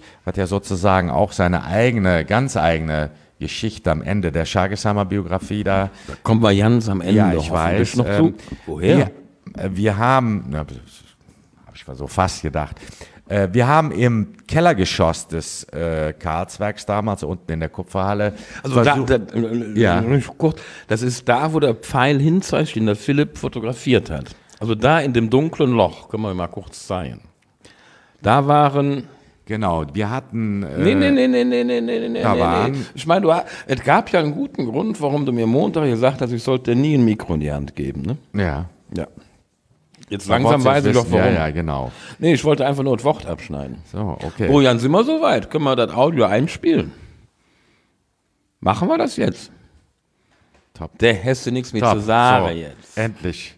Uhr hat ja sozusagen auch seine eigene, ganz eigene Geschichte am Ende der Schagesheimer Biografie da. Da kommen wir ganz am Ende Ja, ich weiß. noch ähm, zu. Woher? Wir, äh, wir haben, na, ich mal so fast gedacht, äh, wir haben im Kellergeschoss des äh, Karlswerks damals unten in der Kupferhalle. Also da, da, äh, Ja. äh, kurz, das ist da, wo der Pfeil hinzeigt, den der Philipp fotografiert hat. Also da in dem dunklen Loch, können wir mal kurz zeigen. Da waren. genau, wir hatten. Äh, Nee, nee, nee, nee, nee, nee, nee, nee, nee. Ich meine, du, es gab ja einen guten Grund, warum du mir Montag gesagt hast, ich sollte dir nie ein Mikro in die Hand geben. Ne? Ja. Ja. Jetzt langsam weiß ich doch warum. Ja, ja, genau. Nee, ich wollte einfach nur das Wort abschneiden. So, okay. Oh, Jan, sind wir soweit? Können wir das Audio einspielen? Machen wir das jetzt? Top. Der hätte nichts mehr Top. zu sagen so, jetzt. Endlich.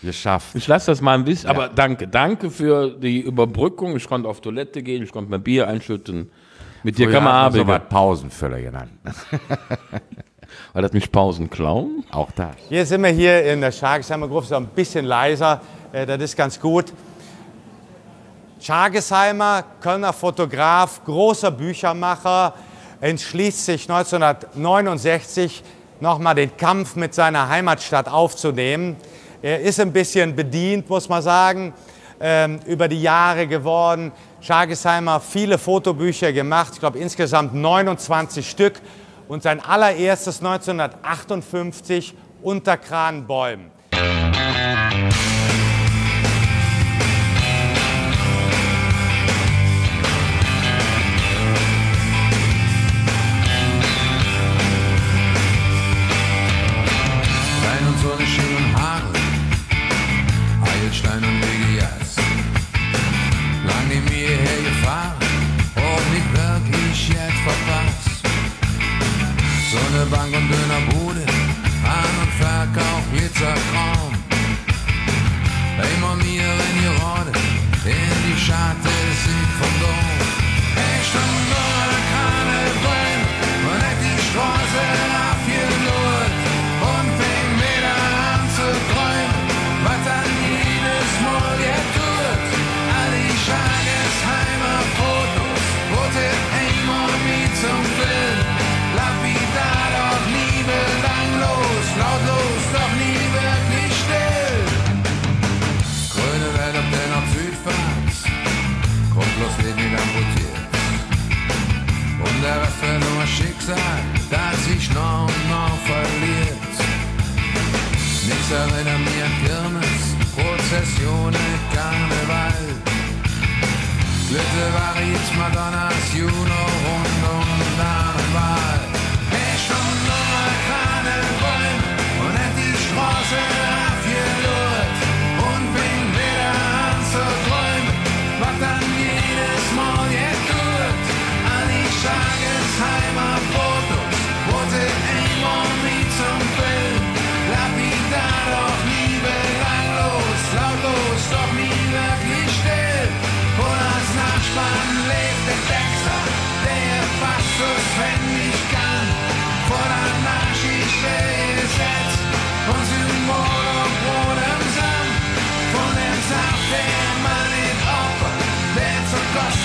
Geschafft. Ich lasse das mal ein bisschen, aber danke, danke für die Überbrückung. Ich konnte auf Toilette gehen, ich konnte mir Bier einschütten. Mit dir kann man so arbeiten. was Pausenfüller genannt. War das nicht Pausenclown? Auch das. Hier sind wir hier in der Schagesheimer Gruppe, so ein bisschen leiser, äh, das ist ganz gut. Schagesheimer, Kölner Fotograf, großer Büchermacher, entschließt sich 1969 nochmal den Kampf mit seiner Heimatstadt aufzunehmen. Er ist ein bisschen bedient, muss man sagen, ähm, über die Jahre geworden. Schagesheimer viele Fotobücher gemacht, ich glaube insgesamt 29 Stück. Und sein allererstes 1958 unter Kranbäumen. Stein und Sonne, Schild und Haare, Heilstein und Wegejas. Lang neben mir hergefahren, auch nicht wirklich Sonne, Bank und Dönerbude, An- und Verkauf, Glitzerkram. Immer mir in die Rode, in die Schatte, Sieg vom Pizzeria mia Kirmes, Prozession Karneval. Glittevarit Madonnas Juno-runde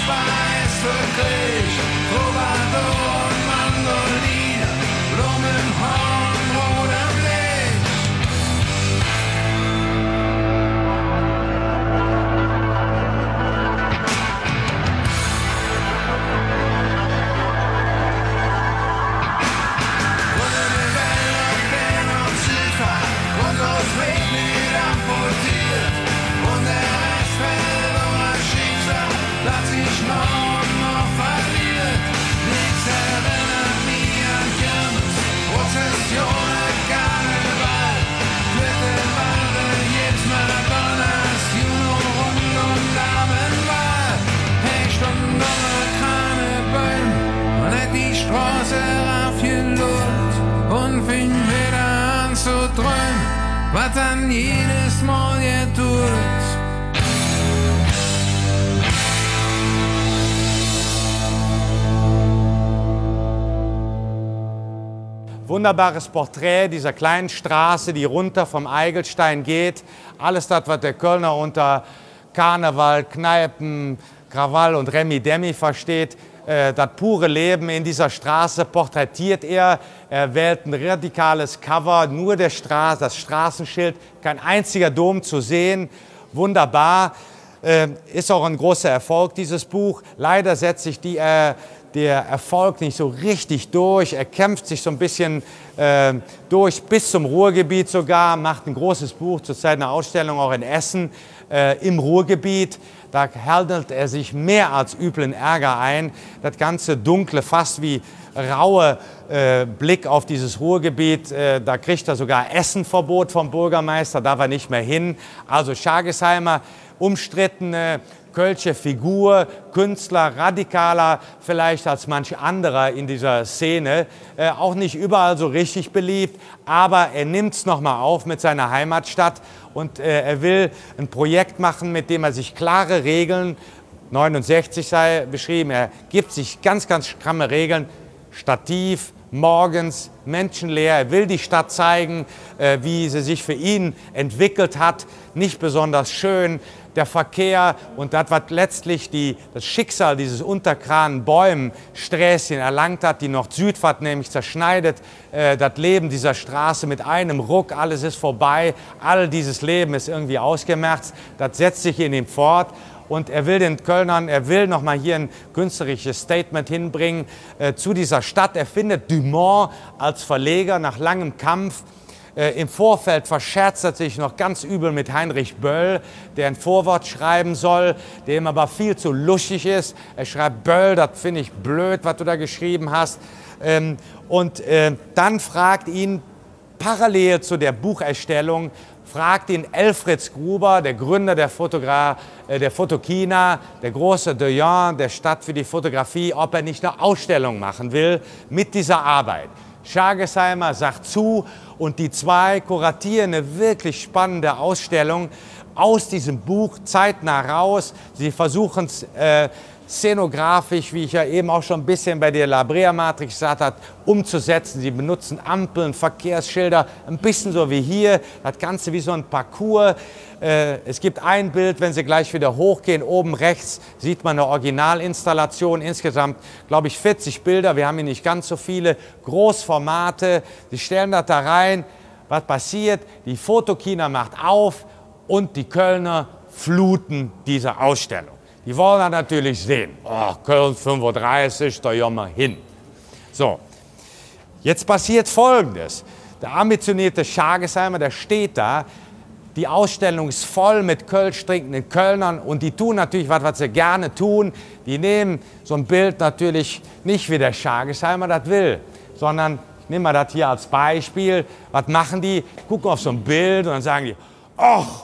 pais verglichen. Wunderbares Porträt dieser kleinen Straße, die runter vom Eigelstein geht. Alles das, was der Kölner unter Karneval, Kneipen, Krawall und Remi Demi versteht. Äh, das pure Leben in dieser Straße porträtiert er. Er wählt ein radikales Cover, nur der Straße, das Straßenschild, kein einziger Dom zu sehen. Wunderbar. Äh, ist auch ein großer Erfolg, dieses Buch. Leider setzt sich die, äh, der Erfolg nicht so richtig durch. Er kämpft sich so ein bisschen äh, durch bis zum Ruhrgebiet sogar, macht ein großes Buch, zurzeit eine Ausstellung auch in Essen äh, im Ruhrgebiet. Da handelt er sich mehr als üblen Ärger ein. Das ganze dunkle, fast wie raue äh, Blick auf dieses Ruhrgebiet, äh, da kriegt er sogar Essenverbot vom Bürgermeister, darf er nicht mehr hin. Also Schagesheimer, umstrittene Kölsche Figur, Künstler, radikaler vielleicht als manch anderer in dieser Szene. Äh, auch nicht überall so richtig beliebt, aber er nimmt es nochmal auf mit seiner Heimatstadt und äh, er will ein Projekt machen, mit dem er sich klare Regeln, 69 sei beschrieben, er gibt sich ganz, ganz stramme Regeln, Stativ, morgens, menschenleer. Er will die Stadt zeigen, äh, wie sie sich für ihn entwickelt hat. Nicht besonders schön. Der Verkehr und das, was letztlich die, das Schicksal dieses Unterkran Bäumen-Sträßchen erlangt hat, die Nord-Südfahrt nämlich zerschneidet, äh, das Leben dieser Straße mit einem Ruck, alles ist vorbei, all dieses Leben ist irgendwie ausgemerzt, das setzt sich in ihm fort und er will den Kölnern, er will nochmal hier ein künstlerisches Statement hinbringen äh, zu dieser Stadt. Er findet Dumont als Verleger nach langem Kampf. Äh, Im Vorfeld verscherzt er sich noch ganz übel mit Heinrich Böll, der ein Vorwort schreiben soll, dem aber viel zu luschig ist. Er schreibt, Böll, das finde ich blöd, was du da geschrieben hast. Ähm, und äh, dann fragt ihn parallel zu der Bucherstellung, fragt ihn Elfrieds Gruber, der Gründer der, Fotogra äh, der Fotokina, der große Dejan der Stadt für die Fotografie, ob er nicht eine Ausstellung machen will mit dieser Arbeit. Schagesheimer sagt zu und die zwei kuratieren eine wirklich spannende Ausstellung aus diesem Buch zeitnah raus. Sie versuchen es äh, szenografisch, wie ich ja eben auch schon ein bisschen bei der Labrea-Matrix gesagt habe, umzusetzen. Sie benutzen Ampeln, Verkehrsschilder, ein bisschen so wie hier, das Ganze wie so ein Parcours. Äh, es gibt ein Bild, wenn Sie gleich wieder hochgehen, oben rechts sieht man eine Originalinstallation, insgesamt glaube ich 40 Bilder, wir haben hier nicht ganz so viele, Großformate, Sie stellen das da rein, was passiert? Die Fotokina macht auf und die Kölner fluten diese Ausstellung. Die wollen dann natürlich sehen, oh, Köln 35, da gehen wir hin. So, jetzt passiert Folgendes. Der ambitionierte Schagesheimer, der steht da, die Ausstellung ist voll mit Kölsch trinkenden Kölnern und die tun natürlich was, was sie gerne tun. Die nehmen so ein Bild natürlich nicht wie der Schagesheimer das will, sondern ich nehme mal das hier als Beispiel. Was machen die? Gucken auf so ein Bild und dann sagen die, ach,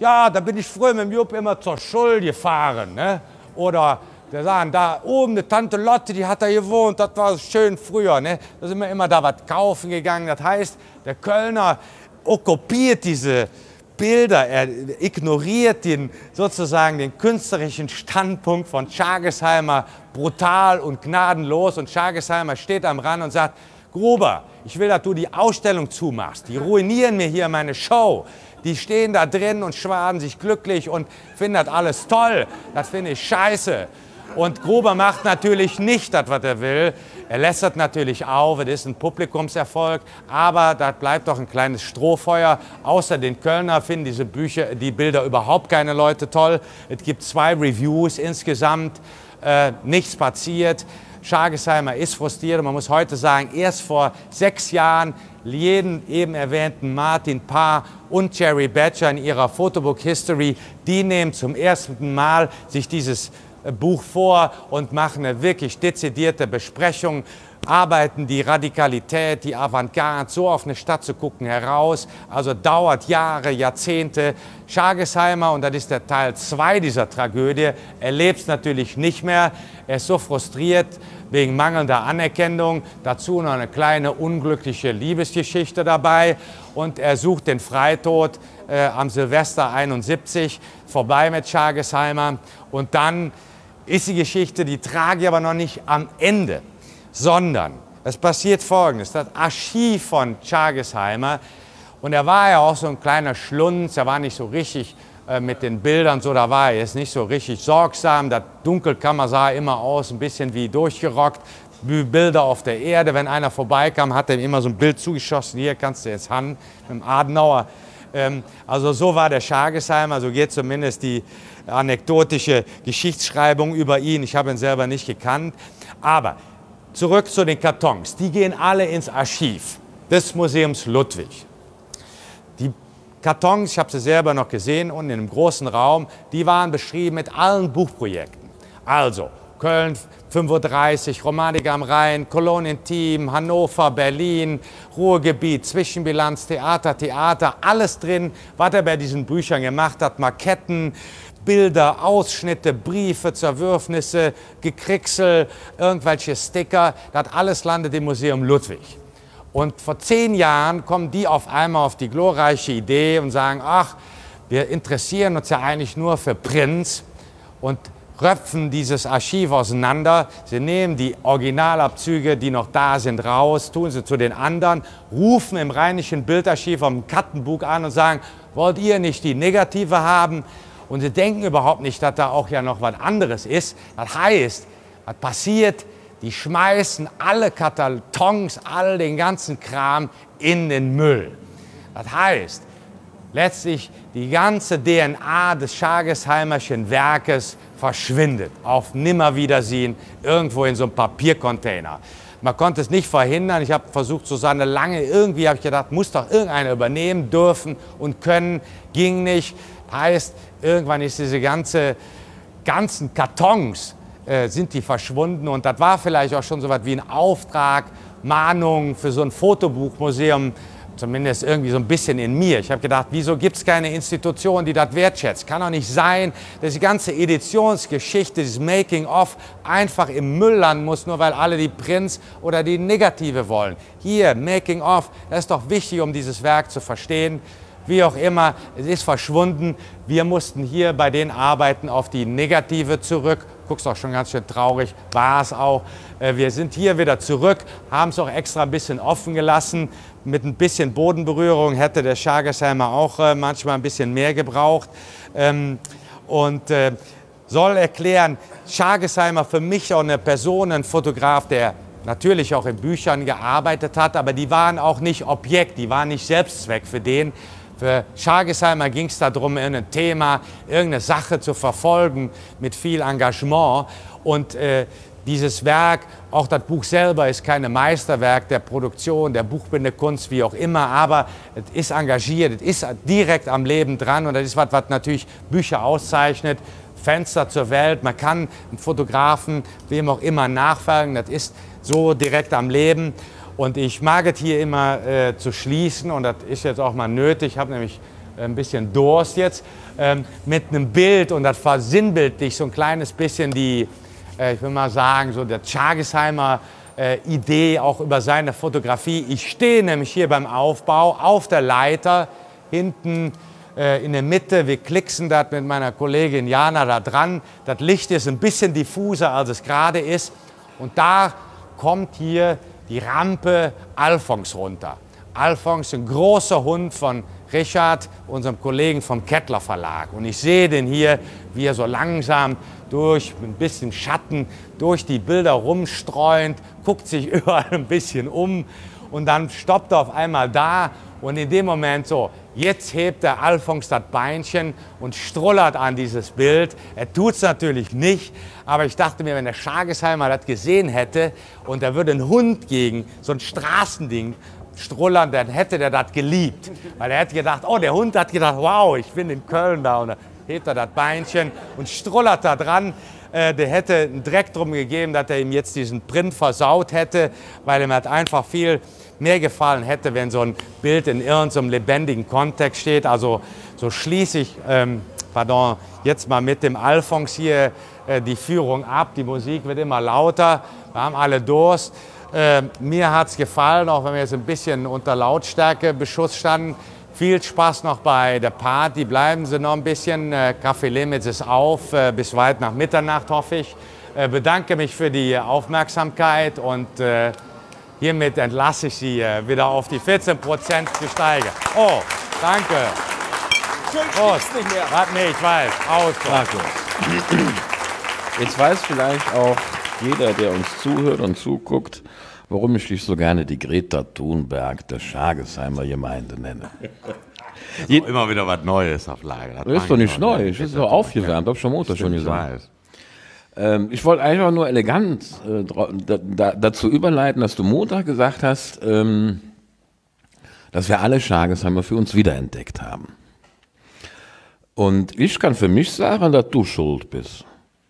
ja, da bin ich früher mit dem Jupp immer zur Schule gefahren. Ne? Oder der sagen, da oben eine Tante Lotte, die hat da gewohnt, das war schön früher. Ne? Da sind wir immer da was kaufen gegangen. Das heißt, der Kölner okkupiert diese Bilder, er ignoriert den, sozusagen den künstlerischen Standpunkt von Schagesheimer brutal und gnadenlos. Und Schagesheimer steht am Rand und sagt, Gruber, ich will, dass du die Ausstellung zumachst. Die ruinieren mir hier meine Show. Die stehen da drin und schwaden sich glücklich und finden das alles toll. Das finde ich scheiße. Und Gruber macht natürlich nicht das, was er will. Er lässert natürlich auf, es ist ein Publikumserfolg, aber da bleibt doch ein kleines Strohfeuer. Außer den Kölner finden diese Bücher, die Bilder überhaupt keine Leute toll. Es gibt zwei Reviews insgesamt, äh, nichts passiert. Schagesheimer ist frustriert. Man muss heute sagen, erst vor sechs Jahren jeden eben erwähnten Martin Parr und Jerry Badger in ihrer Photobook History, die nehmen zum ersten Mal sich dieses äh, Buch vor und machen eine wirklich dezidierte Besprechung arbeiten die Radikalität, die Avantgarde, so auf eine Stadt zu gucken, heraus. Also dauert Jahre, Jahrzehnte. Schargesheimer, und das ist der Teil 2 dieser Tragödie, erlebt es natürlich nicht mehr. Er ist so frustriert wegen mangelnder Anerkennung. Dazu noch eine kleine unglückliche Liebesgeschichte dabei. Und er sucht den Freitod äh, am Silvester 71 vorbei mit Schargesheimer. Und dann ist die Geschichte, die trage ich aber noch nicht am Ende sondern es passiert Folgendes. Das Archiv von Chargesheimer, und er war ja auch so ein kleiner Schlunz, er war nicht so richtig äh, mit den Bildern, so da war er jetzt nicht so richtig sorgsam. Das Dunkelkammer sah immer aus, ein bisschen wie durchgerockt. Bilder auf der Erde, wenn einer vorbeikam, hat er ihm immer so ein Bild zugeschossen, hier kannst du jetzt Hand mit dem Adenauer. Ähm, also so war der Schargesheimer, so geht zumindest die anekdotische Geschichtsschreibung über ihn. Ich habe ihn selber nicht gekannt. Aber Zurück zu den Kartons. Die gehen alle ins Archiv des Museums Ludwig. Die Kartons, ich habe sie selber noch gesehen, unten in einem großen Raum, die waren beschrieben mit allen Buchprojekten. Also Köln 35, Romanik am Rhein, Kolonienteam, Hannover, Berlin, Ruhrgebiet, Zwischenbilanz, Theater, Theater, alles drin, was er bei diesen Büchern gemacht hat, Maketten, Bilder, Ausschnitte, Briefe, Zerwürfnisse, Gekricksel, irgendwelche Sticker, das alles landet im Museum Ludwig. Und vor zehn Jahren kommen die auf einmal auf die glorreiche Idee und sagen, ach, wir interessieren uns ja eigentlich nur für Prinz und röpfen dieses Archiv auseinander. Sie nehmen die Originalabzüge, die noch da sind, raus, tun sie zu den anderen, rufen im Rheinischen Bildarchiv am Kattenbuch an und sagen, wollt ihr nicht die Negative haben? Und sie denken überhaupt nicht, dass da auch ja noch was anderes ist. Das heißt, was passiert? Die schmeißen alle Kartons, all den ganzen Kram in den Müll. Das heißt, letztlich die ganze DNA des Schagesheimerschen Werkes verschwindet auf Nimmerwiedersehen irgendwo in so einem Papiercontainer. Man konnte es nicht verhindern. Ich habe versucht, Susanne Lange, irgendwie habe ich gedacht, muss doch irgendeiner übernehmen dürfen und können. Ging nicht. Heißt, irgendwann ist diese ganze, ganzen Kartons, äh, sind die verschwunden und das war vielleicht auch schon so was wie ein Auftrag, Mahnung für so ein Fotobuchmuseum, zumindest irgendwie so ein bisschen in mir. Ich habe gedacht, wieso gibt es keine Institution, die das wertschätzt? Kann doch nicht sein, dass die ganze Editionsgeschichte, dieses Making-of einfach im Müll landen muss, nur weil alle die Prints oder die Negative wollen. Hier, Making-of, das ist doch wichtig, um dieses Werk zu verstehen wie auch immer, es ist verschwunden. Wir mussten hier bei den Arbeiten auf die Negative zurück. Guckst auch schon ganz schön traurig, war es auch. Äh, wir sind hier wieder zurück, haben es auch extra ein bisschen offen gelassen. Mit ein bisschen Bodenberührung hätte der Schargesheimer auch äh, manchmal ein bisschen mehr gebraucht. Ähm, und äh, soll erklären, Schargesheimer für mich auch eine Person, ein Fotograf, der natürlich auch in Büchern gearbeitet hat, aber die waren auch nicht Objekt, die waren nicht Selbstzweck für den, für Schargesheimer ging es darum, irgendein Thema, irgendeine Sache zu verfolgen mit viel Engagement. Und äh, dieses Werk, auch das Buch selber, ist kein Meisterwerk der Produktion, der Buchbindekunst, wie auch immer, aber es ist engagiert, es ist direkt am Leben dran und das ist was, was natürlich Bücher auszeichnet. Fenster zur Welt, man kann einen Fotografen, wem auch immer, nachfolgen, das ist so direkt am Leben. Und ich mag es hier immer äh, zu schließen und das ist jetzt auch mal nötig. Ich habe nämlich ein bisschen Durst jetzt ähm, mit einem Bild und das versinnbildlich so ein kleines bisschen die, äh, ich will mal sagen, so der Chagesheimer äh, Idee auch über seine Fotografie. Ich stehe nämlich hier beim Aufbau auf der Leiter hinten äh, in der Mitte. Wir klicksen das mit meiner Kollegin Jana da dran. Das Licht ist ein bisschen diffuser, als es gerade ist. Und da kommt hier die Rampe Alphons runter. Alphons, ein großer Hund von Richard, unserem Kollegen vom Kettler Verlag. Und ich sehe den hier, wie er so langsam durch ein bisschen Schatten durch die Bilder rumstreuend, guckt sich überall ein bisschen um und dann stoppt er auf einmal da und in dem Moment so, jetzt hebt der Alphons das Beinchen und strullert an dieses Bild. Er tut es natürlich nicht, aber ich dachte mir, wenn der Schagesheimer das gesehen hätte und da würde ein Hund gegen so ein Straßending strullern, dann hätte der das geliebt. Weil er hätte gedacht, oh, der Hund hat gedacht, wow, ich bin in Köln da. Und dann hebt er das Beinchen und strullert da dran. äh, der hätte einen Dreck drum gegeben, dass er ihm jetzt diesen Print versaut hätte, weil ihm halt einfach viel mehr gefallen hätte, wenn so ein Bild in irgendeinem lebendigen Kontext steht. Also so schließe ich, ähm, pardon, jetzt mal mit dem Alphons hier äh, die Führung ab. Die Musik wird immer lauter, wir haben alle Durst. Äh, mir hat es gefallen, auch wenn wir jetzt ein bisschen unter Lautstärkebeschuss standen. Viel Spaß noch bei der Party. Bleiben Sie noch ein bisschen. Äh, Café Limits ist auf äh, bis weit nach Mitternacht, hoffe ich. Äh, bedanke mich für die Aufmerksamkeit und äh, hiermit entlasse ich Sie äh, wieder auf die 14 Prozent gesteigert. Oh, danke. Prost. nicht mehr. Warte, nee, ich weiß. Aus. Jetzt weiß vielleicht auch jeder, der uns zuhört und zuguckt, warum ich dich so gerne die Greta Thunberg der Schagesheimer Gemeinde nenne. Immer wieder was Neues auf Lager. Das ist doch nicht neu, das ist doch aufgewärmt, hab schon Montag schon ich gesagt. weiß. Ähm, ich wollte einfach nur elegant äh, da, da, dazu überleiten, dass du Montag gesagt hast, ähm, dass wir alle Schagesheimer für uns wiederentdeckt haben. Und ich kann für mich sagen, dass du schuld bist.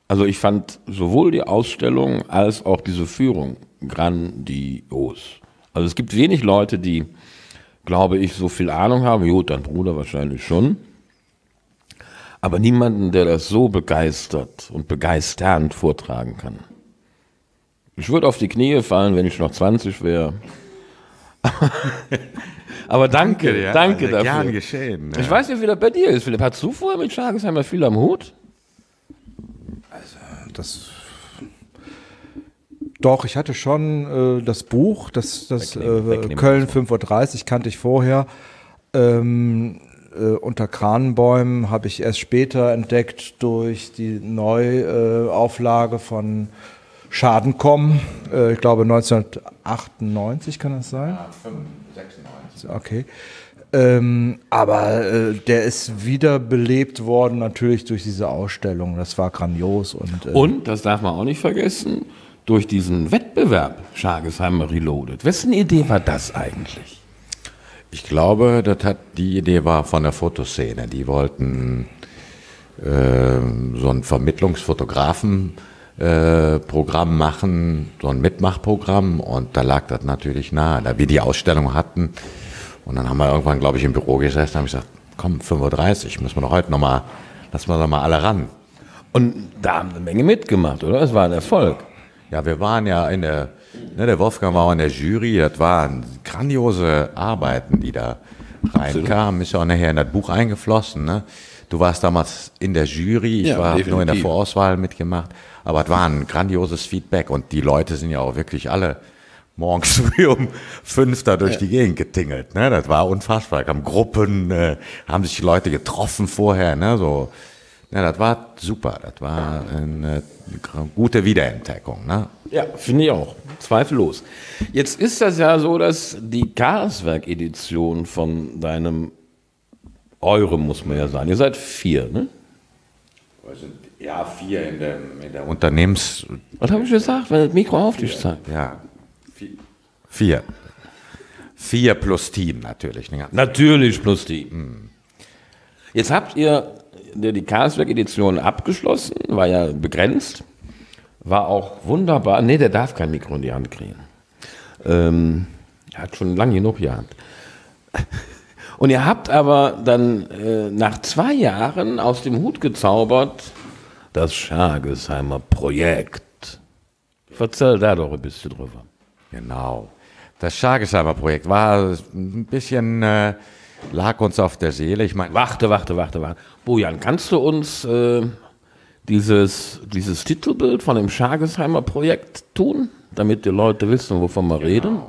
Also ich fand sowohl die Ausstellung als auch diese Führung grandios. Also es gibt wenig Leute, die, glaube ich, so viel Ahnung haben. Gut, dein Bruder wahrscheinlich schon. Aber niemanden, der das so begeistert und begeisternd vortragen kann. Ich würde auf die Knie fallen, wenn ich noch 20 wäre. Aber danke, ja. danke Also dafür. gern geschehen, Ich ja. weiß nicht, wie das bei dir ist, Philipp. Hast du vorher mit Schagesheimer viel am Hut? Das doch, ich hatte schon äh, das Buch, das, das äh, Köln das 5.30 Uhr kannte ich vorher. Ähm, äh, unter Kranenbäumen habe ich erst später entdeckt durch die Neuauflage äh, von Schadenkommen. Äh, ich glaube 1998 kann das sein. Okay. Ähm, aber äh, der ist wiederbelebt worden natürlich durch diese Ausstellung. Das war grandios und, äh, Und, das darf man auch nicht vergessen, durch diesen Wettbewerb Schagesheimer Reloaded. Wessen Idee war das eigentlich? Ich glaube, das hat die Idee war von der Fotoszene. Die wollten ähm, so ein Vermittlungsfotografen äh, machen, so ein Mitmachprogramm und da lag das natürlich nahe, da wir die Ausstellung hatten und dann haben wir irgendwann, glaube ich, im Büro gesessen und haben gesagt, komm, 5.30 Uhr, müssen wir doch heute nochmal, lassen wir doch mal alle ran. Und da haben eine Menge mitgemacht, oder? Es war ein Erfolg. Ja, wir waren ja in der, ne, der Wolfgang war auch in der Jury, das waren grandiose Arbeiten, die da reinkamen, ist ja auch nachher in das Buch eingeflossen. Ne? Du warst damals in der Jury, ich Ja, war nur in der. Vorauswahl mitgemacht, aber es war ein grandioses Feedback und die Leute sind ja auch wirklich alle morgens früh um fünf da durch die Gegend getingelt. Ne? Das war unfassbar. Da kamen Gruppen, äh, haben sich die Leute getroffen vorher, ne? so. Ja, das war super. Das war eine gute Wiederentdeckung. Ne? Ja, finde ich auch. Zweifellos. Jetzt ist das ja so, dass die Karlswerk-Edition von deinem Eurem, muss man ja sagen, ihr seid vier, ne? Ja, vier in der, in der Unternehmens... Was habe ich gesagt, wenn das Mikro auf dich zeigt? Ja, vier. Vier. Plus Team natürlich. Ne? Natürlich plus die. Jetzt habt ihr die Karlsberg-Edition abgeschlossen, war ja begrenzt, war auch wunderbar. Nee, der darf kein Mikro in die Hand kriegen. Ähm, er hat schon lange genug gehabt. Und ihr habt aber dann äh, nach zwei Jahren aus dem Hut gezaubert das Schagesheimer Projekt. Erzähl da doch ein bisschen drüber. Genau. Das Schagesheimer Projekt war ein bisschen, äh, lag uns auf der Seele. Ich meine, Warte, warte, warte, warte. Bojan, kannst du uns äh, dieses, dieses Titelbild von dem Schagesheimer Projekt tun, damit die Leute wissen, wovon wir reden?